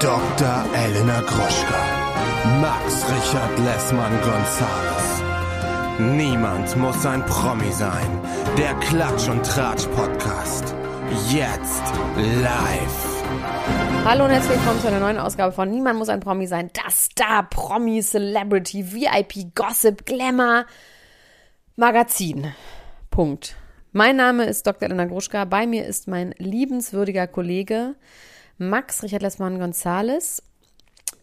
Dr. Elena Gruschka. Max Richard Lessmann Gonzales. Niemand muss ein Promi sein. Der Klatsch und Tratsch Podcast. Jetzt live. Hallo und herzlich willkommen zu einer neuen Ausgabe von Niemand muss ein Promi sein. Das Star, Promi, Celebrity, VIP, Gossip, Glamour, Magazin. Punkt. Mein Name ist Dr. Elena Gruschka. Bei mir ist mein liebenswürdiger Kollege Max Richard Lessmann Gonzales.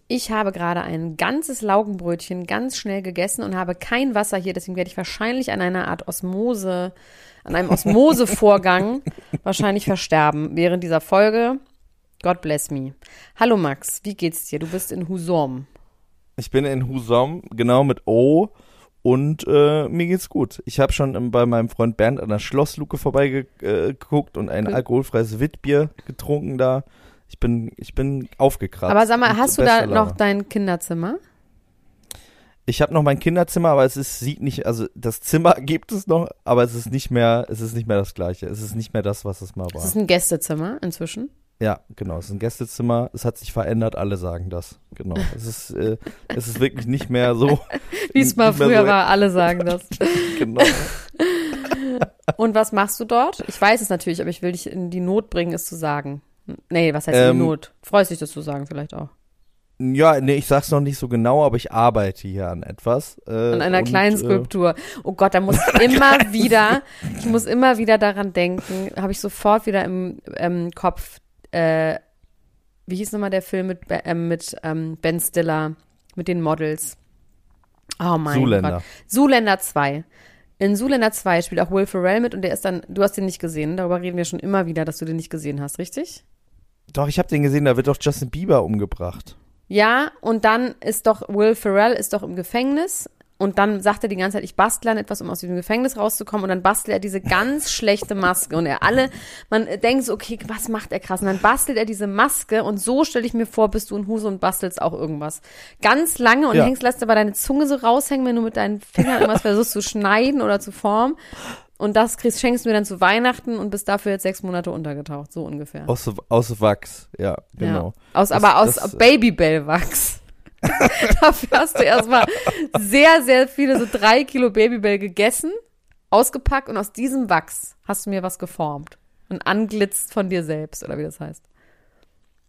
Ich habe gerade ein ganzes Laugenbrötchen ganz schnell gegessen und habe kein Wasser hier, deswegen werde ich wahrscheinlich an einer Art Osmose, an einem Osmosevorgang wahrscheinlich versterben während dieser Folge. God bless me. Hallo Max, wie geht's dir? Du bist in Husom. Ich bin in Husom, genau mit O. Und äh, mir geht's gut. Ich habe schon bei meinem Freund Bernd an der Schlossluke vorbeigeguckt und ein alkoholfreies Witbier getrunken da. Ich bin, ich bin aufgekratzt. Aber sag mal, hast du da noch dein Kinderzimmer? Ich habe noch mein Kinderzimmer, aber es ist, sieht nicht, also das Zimmer gibt es noch, aber es ist nicht mehr, es ist nicht mehr das gleiche. Es ist nicht mehr das, was es mal war. Es ist ein Gästezimmer inzwischen. Ja, genau. Es ist ein Gästezimmer. Es hat sich verändert. Alle sagen das. Genau. Es ist, äh, es ist wirklich nicht mehr so. Wie es mal früher so war. Alle sagen das. genau. Und was machst du dort? Ich weiß es natürlich, aber ich will dich in die Not bringen, es zu sagen. Nee, was heißt ähm, Not? Freust dich, das zu sagen vielleicht auch. Ja, nee, ich sag's noch nicht so genau, aber ich arbeite hier an etwas. Äh, an einer und, kleinen äh, Skulptur. Oh Gott, da muss ich immer wieder, ich muss immer wieder daran denken, habe ich sofort wieder im, im Kopf, äh, wie hieß nochmal der Film mit, äh, mit ähm, Ben Stiller, mit den Models? Oh mein Zuländer. Gott. Zuländer 2. In Zuländer 2 spielt auch Will Ferrell mit und der ist dann, du hast den nicht gesehen, darüber reden wir schon immer wieder, dass du den nicht gesehen hast, richtig? Doch, ich habe den gesehen, da wird doch Justin Bieber umgebracht. Ja, und dann ist doch Will Ferrell ist doch im Gefängnis und dann sagt er die ganze Zeit, ich bastle an etwas, um aus diesem Gefängnis rauszukommen. Und dann bastelt er diese ganz schlechte Maske. Und er alle, man denkt so, okay, was macht er krass? Und dann bastelt er diese Maske. Und so stelle ich mir vor, bist du in Huse und bastelst auch irgendwas. Ganz lange und ja. hängst, lässt aber deine Zunge so raushängen, wenn du mit deinen Fingern irgendwas versuchst zu schneiden oder zu formen. Und das kriegst, schenkst du mir dann zu Weihnachten und bist dafür jetzt sechs Monate untergetaucht, so ungefähr. Aus, aus Wachs, ja, genau. Ja. Aus, das, aber aus Babybell-Wachs. Dafür hast du erstmal sehr, sehr viele, so drei Kilo Babybell gegessen, ausgepackt und aus diesem Wachs hast du mir was geformt. Und anglitzt von dir selbst, oder wie das heißt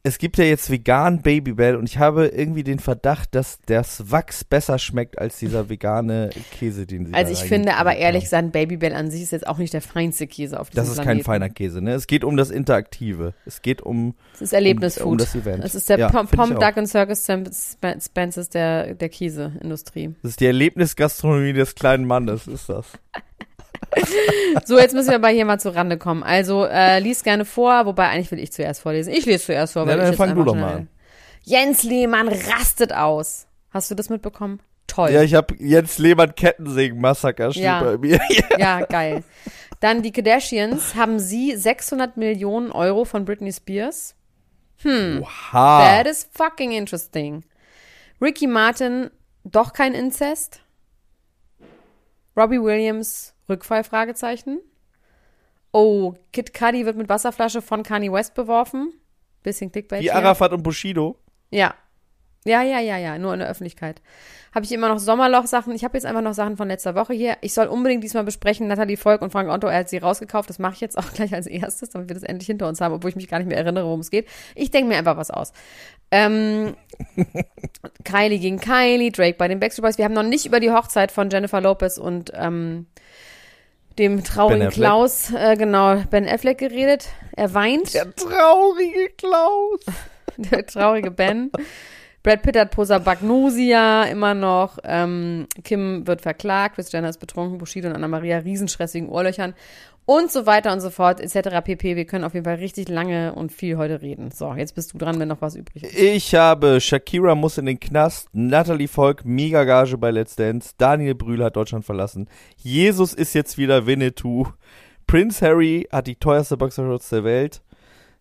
es gibt ja jetzt vegan Babybell und ich habe irgendwie den Verdacht, dass das Wachs besser schmeckt als dieser vegane Käse, den sie Also ich finde aber ehrlich gesagt, Babybell an sich ist jetzt auch nicht der feinste Käse auf diesem Das ist Planeten. kein feiner Käse, ne? Es geht um das Interaktive. Es geht um Es ist Erlebnisfood. Um, um das Event. Es ist der ja, Pom, Pom Duck and Circus Spences der, der Käseindustrie. Das ist die Erlebnisgastronomie des kleinen Mannes, ist das. so, jetzt müssen wir aber hier mal zur Rande kommen. Also, äh, lies gerne vor, wobei eigentlich will ich zuerst vorlesen. Ich lese zuerst vor. Weil ja, dann fang du doch mal an. Jens Lehmann rastet aus. Hast du das mitbekommen? Toll. Ja, ich habe Jens Lehmann Kettensägen-Massaker steht ja. bei mir. ja, geil. Dann die Kardashians haben sie 600 Millionen Euro von Britney Spears. Hm. Oha. That is fucking interesting. Ricky Martin, doch kein Inzest. Robbie Williams, Rückfall? Fragezeichen. Oh, Kid Cudi wird mit Wasserflasche von Kanye West beworfen. Bisschen Clickbait. Wie Arafat und Bushido. Ja. Ja, ja, ja, ja, nur in der Öffentlichkeit. Habe ich immer noch Sommerloch-Sachen. Ich habe jetzt einfach noch Sachen von letzter Woche hier. Ich soll unbedingt diesmal besprechen, Nathalie Volk und Frank Otto, er hat sie rausgekauft. Das mache ich jetzt auch gleich als erstes, damit wir das endlich hinter uns haben, obwohl ich mich gar nicht mehr erinnere, worum es geht. Ich denke mir einfach was aus. Ähm, Kylie gegen Kylie, Drake bei den Backstreet Boys. Wir haben noch nicht über die Hochzeit von Jennifer Lopez und ähm, dem traurigen Klaus, äh, genau, Ben Affleck geredet. Er weint. Der traurige Klaus. Der traurige Ben. Brad Pitt hat Prosapagnosia immer noch. Ähm, Kim wird verklagt. Chris Jenner ist betrunken. Bushido und Anna-Maria riesenstressig wegen Ohrlöchern. Und so weiter und so fort, etc. pp. Wir können auf jeden Fall richtig lange und viel heute reden. So, jetzt bist du dran, wenn noch was übrig ist. Ich habe Shakira muss in den Knast, Natalie Volk, mega Gage bei Let's Dance, Daniel Brühl hat Deutschland verlassen, Jesus ist jetzt wieder Winnetou, Prince Harry hat die teuerste Boxershorts der Welt,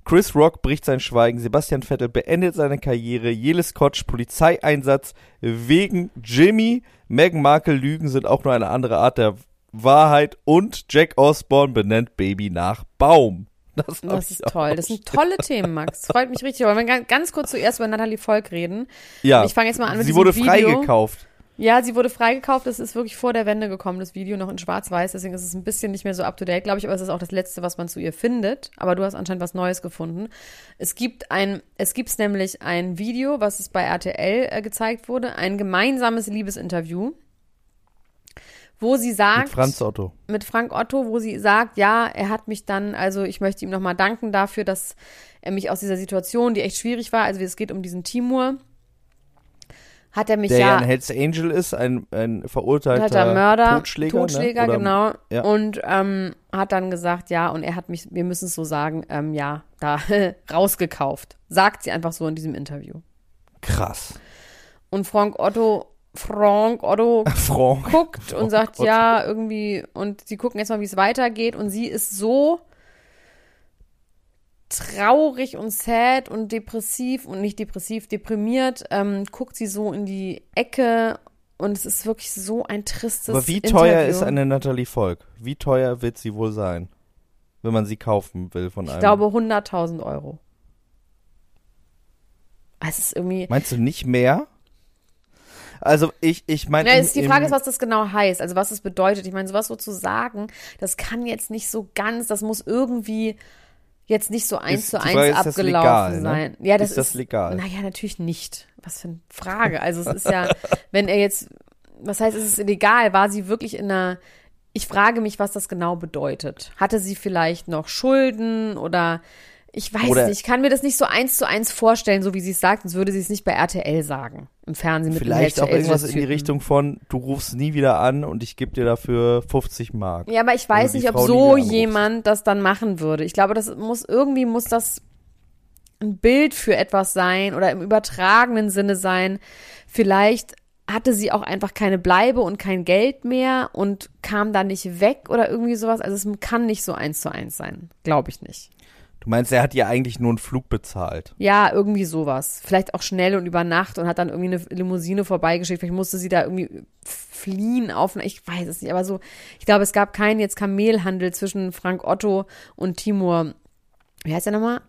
Chris Rock bricht sein Schweigen, Sebastian Vettel beendet seine Karriere, Jele Scotch Polizeieinsatz wegen Jimmy, Meghan Markle Lügen sind auch nur eine andere Art der Wahrheit und Jack Osborne benennt Baby nach Baum. Das, Das ist toll. Das sind tolle Themen, Max. Freut mich richtig. Aber wenn wir ganz kurz zuerst über Natalie Volk reden. Ja, Ich fange jetzt mal an mit sie wurde freigekauft. Ja, sie wurde freigekauft. Das ist wirklich vor der Wende gekommen, das Video noch in Schwarz-Weiß. Deswegen ist es ein bisschen nicht mehr so up to date, glaube ich. Aber es ist auch das Letzte, was man zu ihr findet. Aber du hast anscheinend was Neues gefunden. Es gibt ein, es gibt nämlich ein Video, was es bei RTL äh, gezeigt wurde, ein gemeinsames Liebesinterview, wo sie sagt, Mit Franz Otto. mit Frank Otto, wo sie sagt, ja, er hat mich dann, also ich möchte ihm nochmal danken dafür, dass er mich aus dieser Situation, die echt schwierig war, also es geht um diesen Timur, hat er mich Der ja, ja ein Hells Angel ist, ein, ein verurteilter Mörder, Totschläger. Totschläger, ne? Genau. ja. Und ähm, hat dann gesagt, ja, und er hat mich, wir müssen es so sagen, ähm, ja, da rausgekauft. Sagt sie einfach so in diesem Interview. Krass. Und Frank Otto, Frank Otto Frank. guckt und sagt, Otto. ja, irgendwie, und sie gucken jetzt mal, wie es weitergeht. Und sie ist so traurig und sad und depressiv und nicht depressiv, deprimiert, ähm, guckt sie so in die Ecke und es ist wirklich so ein tristes Aber wie teuer Interview. ist eine Natalie Volk? Wie teuer wird sie wohl sein, wenn man sie kaufen will von einem? Ich glaube 100.000 Euro. Es ist irgendwie. Meinst du nicht mehr? Also ich, ich meine. Ja, ist die Frage ist, was das genau heißt, also was es bedeutet. Ich meine, sowas so zu sagen, das kann jetzt nicht so ganz, das muss irgendwie jetzt nicht so eins Ist- zu eins Frage abgelaufen legal, ne? sein. Ja, das Ist das legal? Naja, natürlich nicht. Was für eine Frage. Also es ist ja, wenn er jetzt, was heißt, ist es illegal? War sie wirklich in einer, ich frage mich, was das genau bedeutet. Hatte sie vielleicht noch Schulden oder ich weiß Oder- nicht, ich kann mir das nicht so eins zu eins vorstellen, so wie sie es sagt, sonst würde sie es nicht bei RTL sagen. Im Fernsehen mit dem Vielleicht auch irgendwas in die. Richtung von, du rufst nie wieder an und ich gebe dir dafür 50 Mark. Ja, aber ich weiß nicht, ob Frau, so jemand das dann machen würde. Ich glaube, das muss irgendwie muss das ein Bild für etwas sein oder im übertragenen Sinne sein. Vielleicht hatte sie auch einfach keine Bleibe und kein Geld mehr und kam da nicht weg oder irgendwie sowas. Also es kann nicht so eins zu eins sein. Glaube ich nicht. Du meinst, er hat dir eigentlich nur einen Flug bezahlt. Ja, irgendwie sowas. Vielleicht auch schnell und über Nacht und hat dann irgendwie eine Limousine vorbeigeschickt. Vielleicht musste sie da irgendwie fliehen auf, ich weiß es nicht, aber so, ich glaube, es gab keinen jetzt Kamelhandel zwischen Frank Otto und Timur. Wie heißt der nochmal?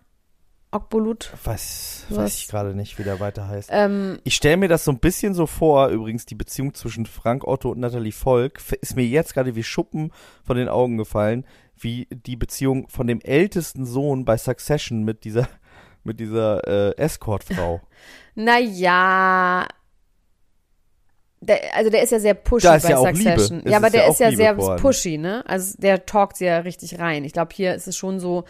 Okbulut? Weiß, Was? weiß ich gerade nicht, wie der weiter heißt. Ähm, Ich stelle mir das so ein bisschen so vor, übrigens, die Beziehung zwischen Frank Otto und Natalie Volk, ist mir jetzt gerade wie Schuppen von den Augen gefallen, wie die Beziehung von dem ältesten Sohn bei Succession mit dieser, mit dieser äh, Escortfrau. naja. Der, also der ist ja sehr pushy bei ja. Succession. Es Ja, aber ist ja der ist ja sehr pushy, ne? Also der talkt ja richtig rein. Ich glaube, hier ist es schon so,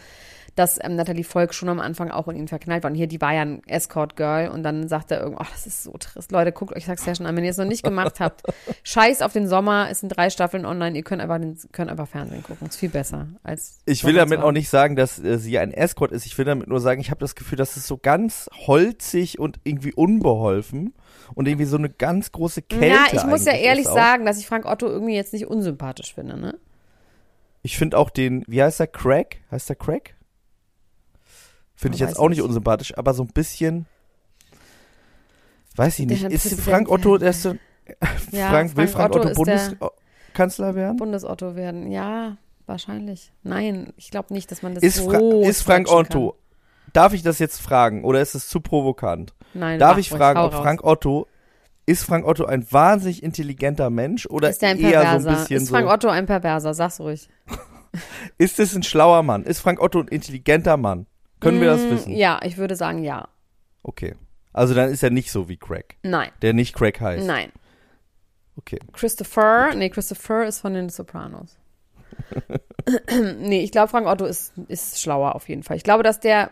dass ähm, Natalie Volk schon am Anfang auch in ihn verknallt war. Und hier, die war ja ein Escort-Girl und dann sagt er irgendwann, ach, das ist so trist. Leute, guckt euch Succession an, wenn ihr es noch nicht gemacht habt. Scheiß auf den Sommer, es sind drei Staffeln online, ihr könnt einfach, den, könnt einfach Fernsehen gucken. Ist viel besser als Ich will damit auch nicht sagen, dass äh, sie ein Escort ist. Ich will damit nur sagen, ich habe das Gefühl, dass es so ganz holzig und irgendwie unbeholfen und irgendwie so eine ganz große Kälte Ja, ich muss ja ehrlich sagen, dass ich Frank Otto irgendwie jetzt nicht unsympathisch finde, ne? Ich finde auch den, wie heißt der, Craig? Heißt der Craig? Finde ich jetzt auch nicht unsympathisch, aber so ein bisschen, weiß ich nicht, ist Präsident- Frank Otto, der ist so, Ja, Frank, will Frank Otto, der Bundeskanzler werden? Bundesotto werden. Ja, wahrscheinlich. Nein, ich glaube nicht, dass man das Ist, so Fra ist Frank Otto, darf ich das jetzt fragen oder ist es zu provokant? Kann. Nein, Darf ich fragen, ob. Frank Otto, ist Frank Otto ein wahnsinnig intelligenter Mensch oder ist ein eher Perverser? so ein bisschen ist Frank Otto ein Perverser? Sag's ruhig. ist es ein schlauer Mann? Ist Frank Otto ein intelligenter Mann? Können wir das Mm, wissen? Ja, ich würde sagen ja. Okay. Also dann ist er nicht so wie Craig, Nein, der nicht Craig heißt. nein. Okay. Christopher, nee, Christopher ist von den Sopranos. nee, ich glaube, Frank Otto ist, ist schlauer auf jeden Fall. Ich glaube, dass der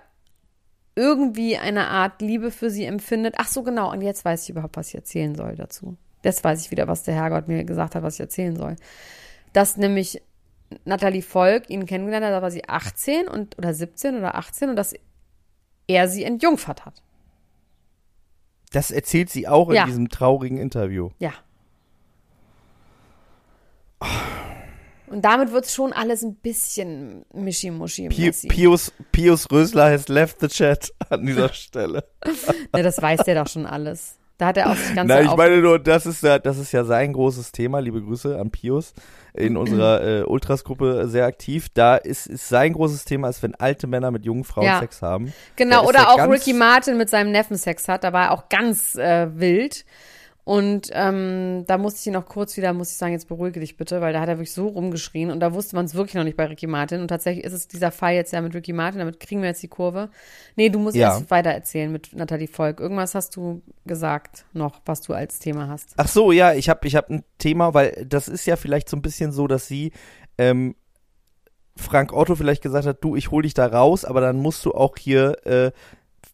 irgendwie eine Art Liebe für sie empfindet. Ach so, genau. Und jetzt weiß ich überhaupt, was ich erzählen soll dazu. Jetzt weiß ich wieder, was der Herrgott mir gesagt hat, was ich erzählen soll. Dass nämlich Natalie Volk ihn kennengelernt hat, da war sie 18 und, oder 17 oder 18 und dass er sie entjungfert hat. Das erzählt sie auch in Ja. diesem traurigen Interview. Ja. Und damit wird schon alles ein bisschen mischi-muschi. Pi. Pius, Pius Rösler has left the chat an dieser Stelle. Ne, das weiß der doch schon alles. Da hat er auch sich ganz Nein, ich meine nur, das ist ja, das ist ja sein großes Thema. Liebe Grüße an Pius in unserer äh, Ultras-Gruppe sehr aktiv. Da ist, ist sein großes Thema, ist, wenn alte Männer mit jungen Frauen Ja. Sex haben. Genau, oder er auch Ricky Martin mit seinem Neffen Sex hat. Da war er auch ganz äh, wild. Und ähm, da musste ich ihn auch kurz wieder, muss ich sagen, jetzt beruhige dich bitte, weil da hat er wirklich so rumgeschrien und da wusste man es wirklich noch nicht bei Ricky Martin. Und tatsächlich ist es dieser Fall jetzt ja mit Ricky Martin, damit kriegen wir jetzt die Kurve. Nee, du musst Ja. erst weiter erzählen mit Nathalie Volk. Irgendwas hast du gesagt noch, was du als Thema hast. Ach so, ja, ich habe ich hab ein Thema, weil das ist ja vielleicht so ein bisschen so, dass sie ähm, Frank Otto vielleicht gesagt hat, du, ich hol dich da raus, aber dann musst du auch hier äh,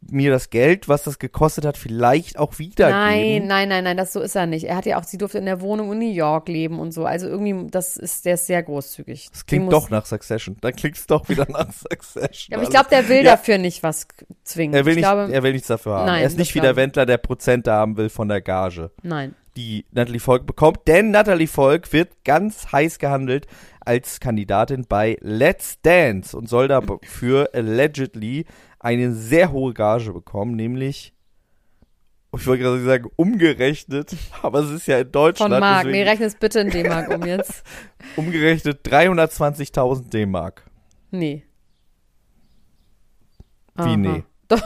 mir das Geld, was das gekostet hat, vielleicht auch wiedergeben. Nein, nein, nein, nein, das so ist er nicht. Er hat ja auch, sie durfte in der Wohnung in New York leben und so. Also irgendwie, das ist, der ist sehr großzügig. Das klingt doch nach Succession. Dann klingt es doch wieder nach Succession. Ja, aber ich glaube, der will Ja. dafür nicht was zwingen. er will, ich nicht, glaube, er will nichts dafür haben. Nein, er ist nicht wie der. Wendler, der Prozente haben will von der Gage, nein. die Natalie Volk bekommt. Denn Natalie Volk wird ganz heiß gehandelt als Kandidatin bei Let's Dance und soll dafür allegedly eine sehr hohe Gage bekommen, nämlich ich wollte gerade sagen, umgerechnet, aber es ist ja in Deutschland Von Mark. Nee, deswegen rechne es bitte in D-Mark um jetzt. umgerechnet 320.000 D-Mark. Nee. Wie Aha. nee? Doch.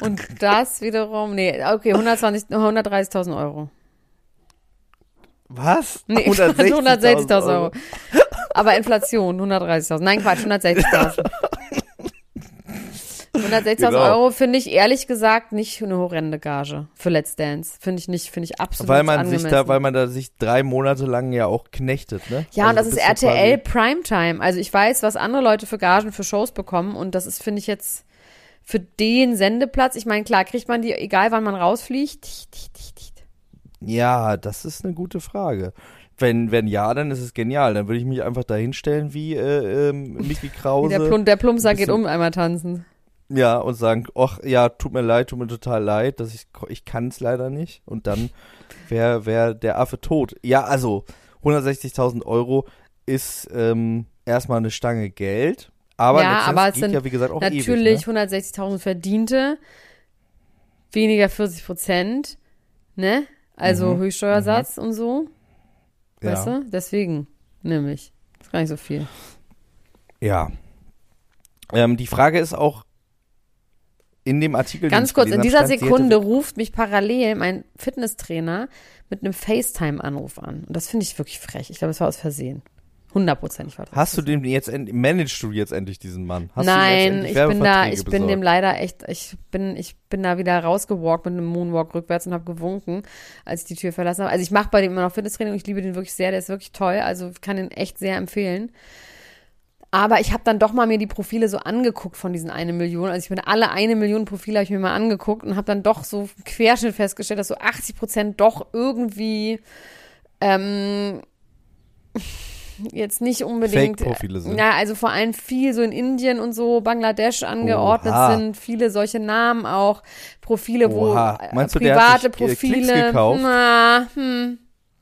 Und das wiederum, nee, okay, 120, 130.000 Euro. Was? Nee, 160.000 Euro. Aber Inflation, 130.000. Nein, Quatsch, 160.000. 160.000 Genau. Euro finde ich ehrlich gesagt nicht eine horrende Gage für Let's Dance. Finde ich nicht, finde ich absolut Weil man angemessen. sich da, weil man da sich drei Monate lang ja auch knechtet, ne? Ja, und Also das du ist RTL Primetime. Also ich weiß, was andere Leute für Gagen für Shows bekommen und das ist, finde ich jetzt für den Sendeplatz. Ich meine, klar, kriegt man die, egal wann man rausfliegt. Ja, das ist eine gute Frage. Wenn, wenn ja, dann ist es genial. Dann würde ich mich einfach da hinstellen wie äh, ähm, Mickey Wie Krause. der, Plum, der Plumpser geht um einmal tanzen. Ja, und sagen, ach ja, tut mir leid, tut mir total leid, dass ich, ich kann es leider nicht. Und dann wäre wär der Affe tot. Ja, also 160.000 Euro ist ähm, erstmal eine Stange Geld. Aber Ja, aber es geht sind ja, wie gesagt, auch Natürlich ewig. Ne? 160.000 verdiente, weniger 40 Prozent, ne? Also Mhm. Höchststeuersatz und so, Ja. weißt du? Deswegen, nämlich. Ist gar nicht so viel. Ja. Ähm, die Frage ist auch in dem Artikel. Ganz kurz, in dieser stand, Sekunde ruft mich parallel mein Fitnesstrainer mit einem FaceTime-Anruf an. Und das finde ich wirklich frech. Ich glaube, es war aus Versehen. Hundertprozentig war das. Hast du den jetzt managst du jetzt endlich diesen Mann? Hast Nein, ich bin da, ich bin dem besorgt? leider echt, ich bin, ich bin da wieder rausgewalkt mit einem Moonwalk rückwärts und habe gewunken, als ich die Tür verlassen habe. Also ich mache bei dem immer noch Fitnesstraining und ich liebe den wirklich sehr, der ist wirklich toll, also ich kann den echt sehr empfehlen. Aber ich habe dann doch mal mir die Profile so angeguckt von diesen eine Million. Also ich bin alle eine Million Profile habe ich mir mal angeguckt und habe dann doch so Querschnitt festgestellt, dass so 80 Prozent doch irgendwie ähm, jetzt nicht unbedingt. Fake-Profile sind. Ja, also vor allem viel so in Indien und so, Bangladesch angeordnet Oha. sind, viele solche Namen auch, Profile, Oha. wo Meinst du, der hat private sich, äh, Klicks Profile. gekauft? Na, hm,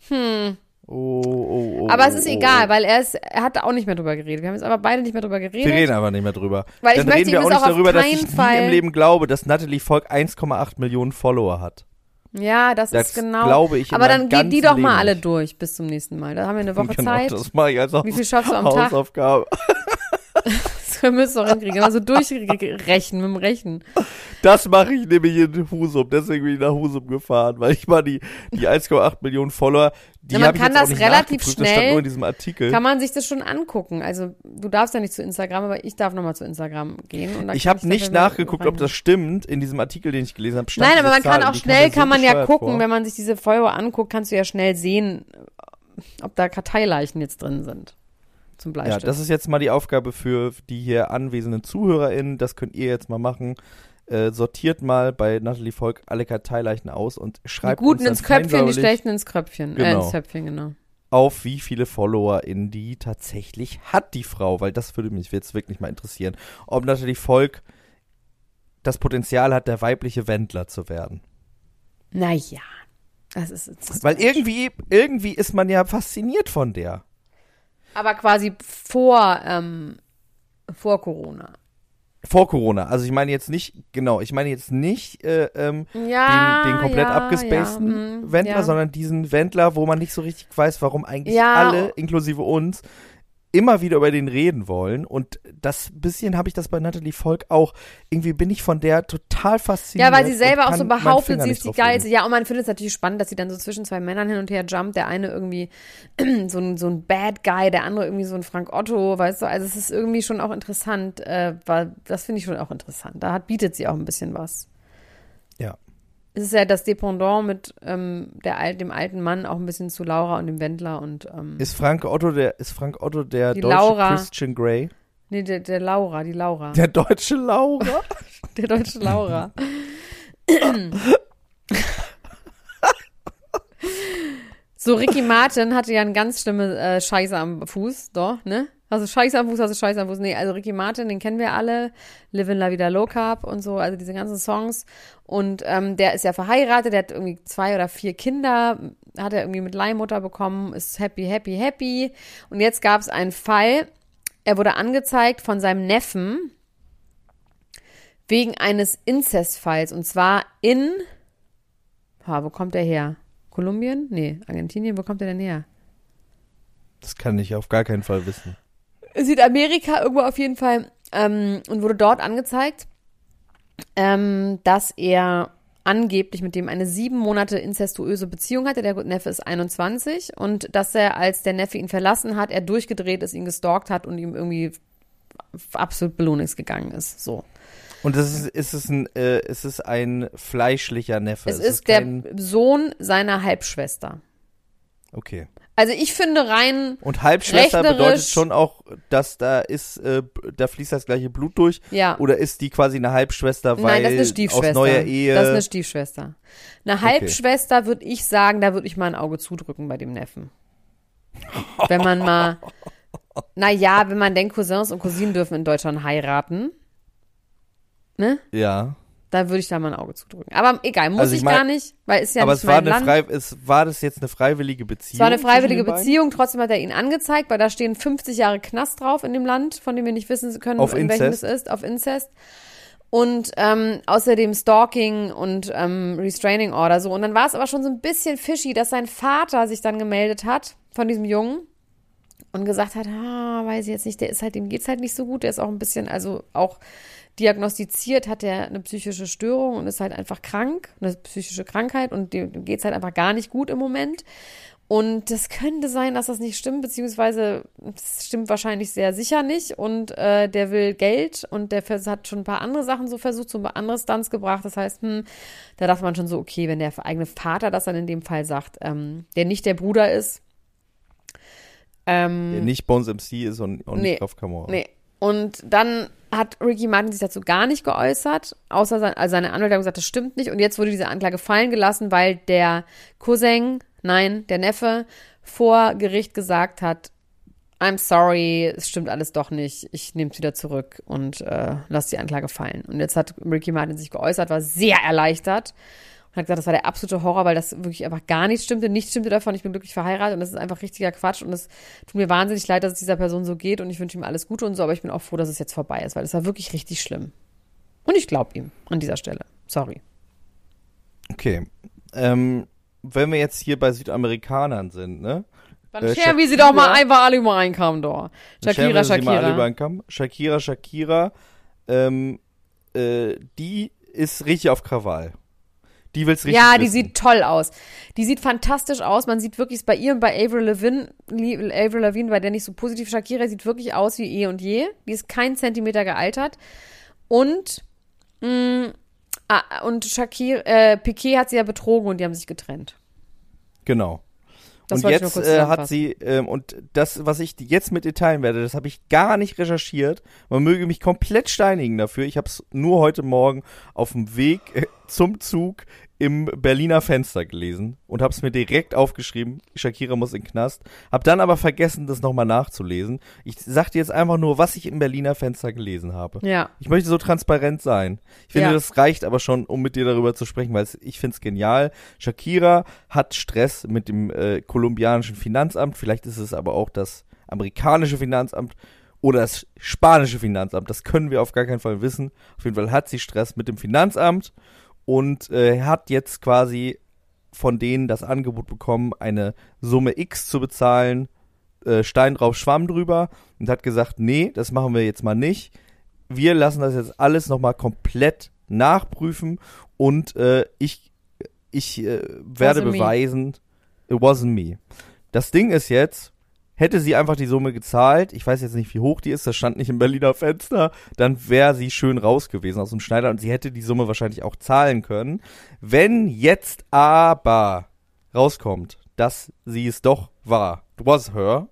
hm. Oh, oh, oh, Aber es ist oh, egal, oh. weil er ist, er hat da auch nicht mehr drüber geredet. Wir haben jetzt aber beide nicht mehr drüber geredet. Wir reden aber nicht mehr drüber. Weil ich Dann möchte reden wir auch nicht darüber, dass ich nie Fall- im Leben glaube, dass Natalie Volk 1,8 Millionen Follower hat. Ja, das, Das ist genau. glaube ich aber dann geht die doch mal alle durch bis zum nächsten Mal. Da haben wir eine Woche genau, Zeit. das mache ich als Haus Wie viel schaffst du am Tag? Hausaufgabe. Müssen wir doch hinkriegen. Immer so durchrechnen mit dem Rechen. Das mache ich nämlich in Husum. Deswegen bin ich nach Husum gefahren, weil ich mal die, die 1,8 Millionen Follower, die Na, man kann auch das relativ nachgeprüft, Das stand schnell- nur in diesem Artikel. Kann man sich das schon angucken. Also du darfst ja nicht zu Instagram, aber ich darf nochmal zu Instagram gehen. Ich kann habe nicht nachgeguckt, ob das stimmt. In diesem Artikel, den ich gelesen habe, stand Nein, aber man kann Zahl auch die kam schnell, mir so kann man ja gucken, vor. wenn man sich diese Follower anguckt, kannst du ja schnell sehen, ob da Karteileichen jetzt drin sind. Zum Ja, Bleistift. das ist jetzt mal die Aufgabe für die hier anwesenden ZuhörerInnen. Das könnt ihr jetzt mal machen. Äh, sortiert mal bei Natalie Volk alle Karteileichen aus und die schreibt Guten uns ins Köpfchen, die schlechten ins Köpfchen. Äh, Genau. ins Köpfchen, genau. auf, wie viele FollowerInnen die tatsächlich hat, die Frau. Weil das würde mich jetzt wirklich mal interessieren. Ob Natalie Volk das Potenzial hat, der weibliche Wendler zu werden. Naja. Das ist, das ist Weil irgendwie, irgendwie ist man ja fasziniert von der. Aber quasi vor, ähm, vor Corona. Vor Corona. Also ich meine jetzt nicht, genau, ich meine jetzt nicht äh, ähm, Ja, den, den komplett ja, abgespaceden ja, mm, Wendler, sondern diesen Wendler, wo man nicht so richtig weiß, warum eigentlich alle, inklusive uns, immer wieder über den reden wollen. Und das bisschen habe ich das bei Natalie Volk auch. Irgendwie bin ich von der total fasziniert. Ja, weil sie selber auch so behauptet, sie ist die geilste. Ja, und man findet es natürlich spannend, dass sie dann so zwischen zwei Männern hin und her jumpt. Der eine irgendwie so ein, so ein Bad Guy, der andere irgendwie so ein Frank Otto, weißt du. Also es ist irgendwie schon auch interessant, äh, weil das finde ich schon auch interessant. Da hat, bietet sie auch ein bisschen was. Ja. Es ist ja das Dependant mit ähm, der, dem alten Mann auch ein bisschen zu Laura und dem Wendler und ähm, Ist Frank Otto der, ist Frank Otto der deutsche Laura. Christian Grey? nee, der, der Laura, die Laura. Der deutsche Laura? Der deutsche Laura. so, Ricky Martin hatte ja eine ganz schlimme äh, Scheiße am Fuß, doch, ne? Also Fuß, also Fuß. Nee, also Ricky Martin, den kennen wir alle. Live in La Vida Low Carb und so, also diese ganzen Songs. Und ähm, der ist ja verheiratet, der hat irgendwie zwei oder vier Kinder, hat er irgendwie mit Leihmutter bekommen, ist happy, happy, happy. Und jetzt gab es einen Fall, er wurde angezeigt von seinem Neffen, wegen eines Inzestfalls und zwar in ha, wo kommt er her? Kolumbien? Nee, Argentinien, wo kommt er denn her? Das kann ich auf gar keinen Fall wissen. Südamerika irgendwo auf jeden Fall ähm, und wurde dort angezeigt, ähm, dass er angeblich mit dem eine sieben Monate inzestuöse Beziehung hatte. Der Neffe ist 21 und dass er, als der Neffe ihn verlassen hat, er durchgedreht ist, ihn gestalkt hat und ihm irgendwie absolut belohnungsgegangen ist. So. Und das ist, ist es ein, äh, ist es ein fleischlicher Neffe? Es ist der kein, Sohn seiner Halbschwester. Okay. Also ich finde rein, Und Halbschwester bedeutet schon auch, dass da ist, äh, da fließt das gleiche Blut durch. ja. Oder ist die quasi eine Halbschwester, weil Nein, das ist eine Stiefschwester. aus neuer Ehe? Das ist eine Stiefschwester. Eine Halbschwester würde ich sagen, da würde ich mal ein Auge zudrücken bei dem Neffen. Wenn man mal, naja, wenn man denkt, Cousins und Cousinen dürfen in Deutschland heiraten, ne? ja. Da würde ich da mal ein Auge zudrücken. Aber egal, muss Also ich ich, mein- gar nicht, weil ist ja Aber nicht es war, mein eine Land. frei, es war das jetzt eine freiwillige Beziehung? Es war eine freiwillige? Beziehung, trotzdem hat er ihn angezeigt, weil da stehen 50 Jahre Knast drauf in dem Land, von dem wir nicht wissen können, Auf in welchem es ist, auf Inzest. Und ähm, außerdem Stalking und ähm, Restraining Order so. Und dann war es aber schon so ein bisschen fishy, dass sein Vater sich dann gemeldet hat von diesem Jungen und gesagt hat, ah, weiß ich jetzt nicht, der ist halt, dem geht's halt nicht so gut, der ist auch ein bisschen, also auch diagnostiziert hat er eine psychische Störung und ist halt einfach krank, eine psychische Krankheit und dem, dem geht's halt einfach gar nicht gut im Moment. Und das könnte sein, dass das nicht stimmt, beziehungsweise es stimmt wahrscheinlich sehr sicher nicht. Und äh, der will Geld und der hat schon ein paar andere Sachen so versucht, so ein paar andere Stunts gebracht. Das heißt, hm, da dachte man schon so, okay, wenn der eigene Vater das dann in dem Fall sagt, ähm, der nicht der Bruder ist. Ähm, Der nicht Bones MC ist und, und Nee. nicht Kraft Kamera. Nee. Und dann hat Ricky Martin sich dazu gar nicht geäußert, außer sein, also seine Anwälte haben gesagt, das stimmt nicht. Und jetzt wurde diese Anklage fallen gelassen, weil der Cousin, nein, der Neffe, vor Gericht gesagt hat, I'm sorry, es stimmt alles doch nicht, ich nehme es wieder zurück und äh, lasse die Anklage fallen. Und jetzt hat Ricky Martin sich geäußert, war sehr erleichtert und hat gesagt, das war der absolute Horror, weil das wirklich einfach gar nicht stimmte. Nichts stimmte davon. Ich bin glücklich verheiratet und das ist einfach richtiger Quatsch. Und es tut mir wahnsinnig leid, dass es dieser Person so geht und ich wünsche ihm alles Gute und so, aber ich bin auch froh, dass es jetzt vorbei ist, weil es war wirklich richtig schlimm. Und ich glaube ihm an dieser Stelle. Sorry. Okay. Ähm, wenn wir jetzt hier bei Südamerikanern sind, ne? Dann Äh, scheren wir sie doch mal einfach alle über einen Kamm scheren Shakira, Shakira. Shakira, Shakira, ähm, äh, die ist richtig auf Krawall. Die will's richtig Ja, die wissen. sieht toll aus. Die sieht fantastisch aus. Man sieht wirklich bei ihr und bei Avril Lavigne, Avril Lavigne, bei der nicht so positiv Shakira, sieht wirklich aus wie eh und je. Die ist kein Zentimeter gealtert. Und, mh, ah, und Shakira, äh, Piquet hat sie ja betrogen und die haben sich getrennt. Genau. Das und jetzt äh, hat sie, ähm, und das, was ich jetzt mit dir teilen werde, das habe ich gar nicht recherchiert. Man möge mich komplett steinigen dafür. Ich habe es nur heute Morgen auf dem Weg äh, zum Zug im Berliner Fenster gelesen und habe es mir direkt aufgeschrieben. Shakira muss in den Knast. Hab dann aber vergessen, das nochmal nachzulesen. Ich sag dir jetzt einfach nur, was ich im Berliner Fenster gelesen habe. Ja. Ich möchte so transparent sein. Ich finde, Ja. das reicht aber schon, um mit dir darüber zu sprechen, weil ich finde es genial. Shakira hat Stress mit dem äh, kolumbianischen Finanzamt. Vielleicht ist es aber auch das amerikanische Finanzamt. oder das spanische Finanzamt. Das können wir auf gar keinen Fall wissen. Auf jeden Fall hat sie Stress mit dem Finanzamt und äh, hat jetzt quasi von denen das Angebot bekommen, eine Summe X zu bezahlen, äh, Stein drauf, Schwamm drüber und hat gesagt, nee, das machen wir jetzt mal nicht. Wir lassen das jetzt alles nochmal komplett nachprüfen und äh, ich, ich äh, werde Wasn't me. beweisen, it wasn't me. Das Ding ist jetzt, hätte sie einfach die Summe gezahlt, ich weiß jetzt nicht, wie hoch die ist, das stand nicht im Berliner Fenster, dann wäre sie schön raus gewesen aus dem Schneider und sie hätte die Summe wahrscheinlich auch zahlen können. Wenn jetzt aber rauskommt, dass sie es doch war, it was her,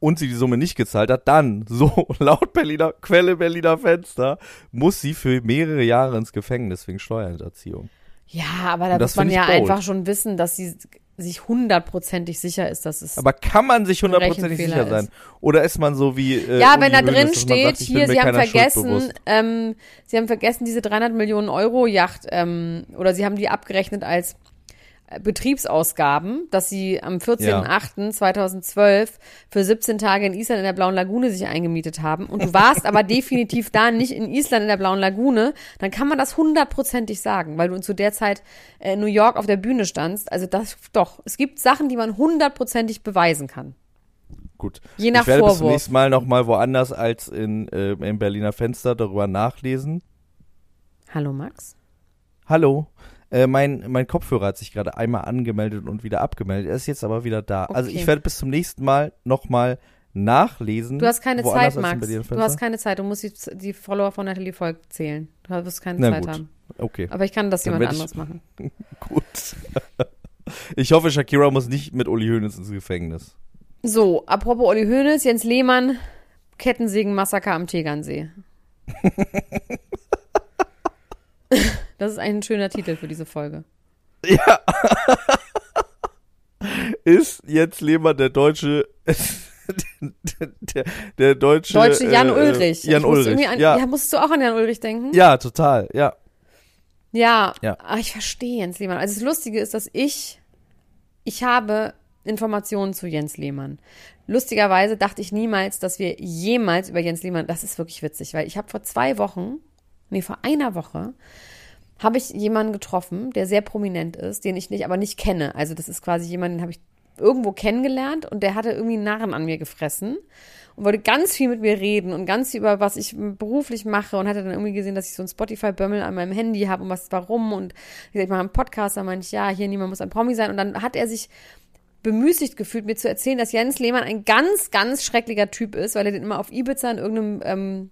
und sie die Summe nicht gezahlt hat, dann, so laut Berliner, Quelle Berliner Fenster, muss sie für mehrere Jahre ins Gefängnis wegen Steuerhinterziehung. Ja, aber da muss man ja bold. einfach schon wissen, dass sie sich hundertprozentig sicher ist, dass es. Aber kann man sich hundertprozentig sicher sein? ist. Oder ist man so wie äh, ja, Uli wenn da drin man steht, sagt, hier, sie haben vergessen, ähm, sie haben vergessen diese 300 Millionen Euro Yacht, ähm, oder sie haben die abgerechnet als Betriebsausgaben, dass sie am 14.08.2012 für 17 Tage in Island in der Blauen Lagune sich eingemietet haben und du warst aber definitiv da nicht in Island in der Blauen Lagune, dann kann man das hundertprozentig sagen, weil du zu der Zeit äh, in New York auf der Bühne standst. Also das doch, es gibt Sachen, die man hundertprozentig beweisen kann. Gut. Je nach ich werde bis zum Vorwurf. nächsten Mal nochmal woanders als in, äh, im Berliner Fenster darüber nachlesen. Hallo Max? Hallo. Äh, mein, mein Kopfhörer hat sich gerade einmal angemeldet und wieder abgemeldet. Er ist jetzt aber wieder da. Also Okay. ich werde bis zum nächsten Mal nochmal nachlesen. Du hast keine Zeit, Max. Du hast keine Zeit. Du musst die, die Follower von Natalie Volk zählen. Du wirst keine Na Zeit gut. haben. Okay, Aber ich kann das Dann jemand werd ich- anderes machen. gut. ich hoffe, Shakira muss nicht mit Uli Hoeneß ins Gefängnis. So, apropos Olli Hoeneß, Jens Lehmann, Kettensägen-Massaker am Tegernsee. das ist ein schöner Titel für diese Folge. Ja. ist jetzt Lehmann der deutsche, der, der, der deutsche, Deutsche Jan äh, Ulrich. Jan Ulrich. An, ja. ja. musstest du auch an Jan Ulrich denken? ja, total, ja. Ja, Ja. aber ich verstehe Jens Lehmann. Also das Lustige ist, dass ich, ich habe Informationen zu Jens Lehmann. Lustigerweise dachte ich niemals, dass wir jemals über Jens Lehmann, das ist wirklich witzig, weil ich habe vor zwei Wochen, nee, vor einer Woche, habe ich jemanden getroffen, der sehr prominent ist, den ich nicht, aber nicht kenne. Also das ist quasi jemand, den habe ich irgendwo kennengelernt und der hatte irgendwie einen Narren an mir gefressen und wollte ganz viel mit mir reden und ganz viel über was ich beruflich mache und hatte dann irgendwie gesehen, dass ich so ein Spotify-Bömmel an meinem Handy habe und was, warum und wie gesagt, ich mache einen Podcast, da meinte ich, ja, hier, niemand muss ein Promi sein und dann hat er sich bemüßigt gefühlt, mir zu erzählen, dass Jens Lehmann ein ganz, ganz schrecklicher Typ ist, weil er den immer auf Ibiza in irgendeinem ähm,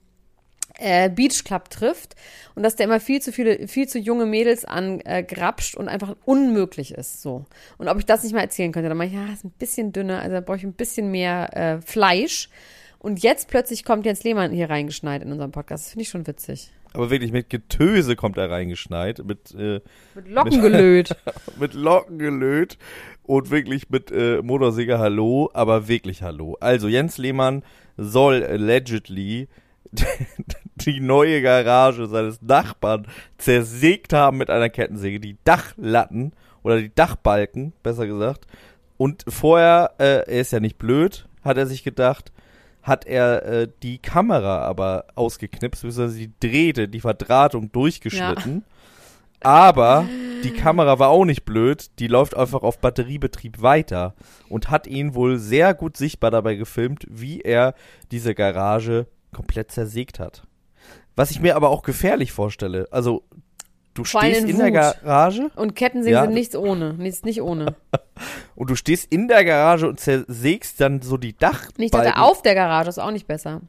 äh, Beach Club trifft und dass der immer viel zu viele, viel zu junge Mädels angrapscht und einfach unmöglich ist. So. Und ob ich das nicht mal erzählen könnte, dann meinte ich, ja, ist ein bisschen dünner, also da brauche ich ein bisschen mehr äh, Fleisch. Und jetzt plötzlich kommt Jens Lehmann hier reingeschneit in unserem Podcast. Das finde ich schon witzig. Aber wirklich mit Getöse kommt er reingeschneit, mit, äh, Mit Locken gelöt. mit Locken gelöt und wirklich mit äh, Motorsäger Hallo, aber wirklich Hallo. Also Jens Lehmann soll allegedly die neue Garage seines Nachbarn zersägt haben mit einer Kettensäge, die Dachlatten oder die Dachbalken, besser gesagt. Und vorher, äh, er ist ja nicht blöd, hat er sich gedacht, hat er äh, die Kamera aber ausgeknipst, beziehungsweise die Drähte, die Verdrahtung durchgeschnitten. Aber die Kamera war auch nicht blöd, die läuft einfach auf Batteriebetrieb weiter und hat ihn wohl sehr gut sichtbar dabei gefilmt, wie er diese Garage komplett zersägt hat. Was ich mir aber auch gefährlich vorstelle. Also, du Vor stehst in in der. Garage Und Kettensägen Ja. sind nichts ohne. Nichts nicht ohne. und du stehst in der Garage und zersägst dann so die Dachbalken. Nicht dachte, auf der Garage ist auch nicht besser.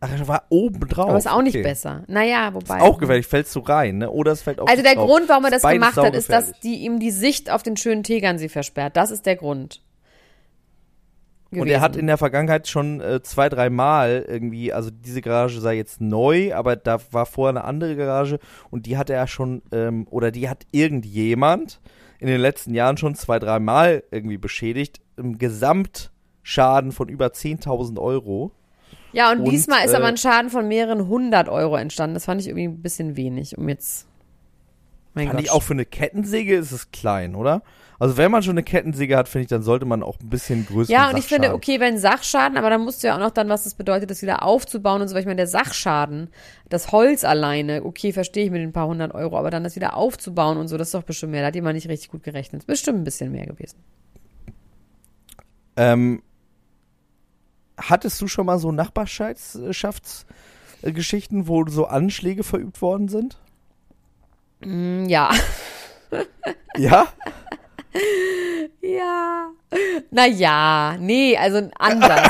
Ach, er war oben drauf. Aber ist auch nicht okay. besser. Naja, wobei. Auch gefährlich, fällst du rein, ne? Oder es fällt auf Also der drauf. Grund, warum er das Beides gemacht hat, ist, dass die ihm die Sicht auf den schönen Tegernsee versperrt. Das ist der Grund. Und er hat gewesen. in der Vergangenheit schon äh, zwei, drei Mal irgendwie, also diese Garage sei jetzt neu, aber da war vorher eine andere Garage und die hat er schon, ähm, oder die hat irgendjemand in den letzten Jahren schon zwei, drei Mal irgendwie beschädigt, im Gesamtschaden von über 10.000 Euro. Ja, und, und, diesmal ist äh, aber ein Schaden von mehreren hundert Euro entstanden. Das fand ich irgendwie ein bisschen wenig, um jetzt. Mein Fand Gott. ich auch für eine Kettensäge ist es klein, oder? Also wenn man schon eine Kettensäge hat, finde ich, dann sollte man auch ein bisschen größer Ja, und ich finde, okay, wenn Sachschaden, aber dann musst du ja auch noch dann, was das bedeutet, das wieder aufzubauen und so. weil Ich meine, der Sachschaden, das Holz alleine, okay, verstehe ich mit den paar hundert Euro, aber dann das wieder aufzubauen und so, das ist doch bestimmt mehr. Da hat jemand nicht richtig gut gerechnet. Ist bestimmt ein bisschen mehr gewesen. Ähm, hattest du schon mal so Nachbarschaftsgeschichten, wo so Anschläge verübt worden sind? Mm, Ja. Ja? Ja. Naja, nee, also anders.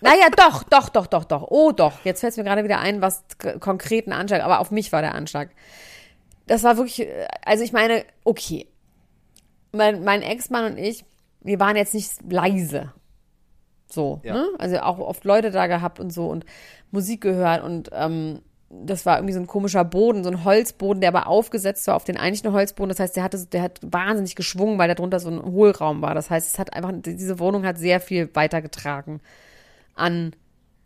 naja, doch, doch, doch, doch, doch. Oh, doch. Jetzt fällt es mir gerade wieder ein, was konkreten Anschlag, aber auf mich war der Anschlag. Das war wirklich, äh, also ich meine, okay. Mein, mein Ex-Mann und ich, wir waren jetzt nicht leise. So, Ja. ne? Also auch oft Leute da gehabt und so und Musik gehört und ähm, das war irgendwie so ein komischer Boden, so ein Holzboden, der aber aufgesetzt war auf den eigentlichen Holzboden. Das heißt, der hatte, der hat wahnsinnig geschwungen, weil da drunter so ein Hohlraum war. Das heißt, es hat einfach, diese Wohnung hat sehr viel weitergetragen an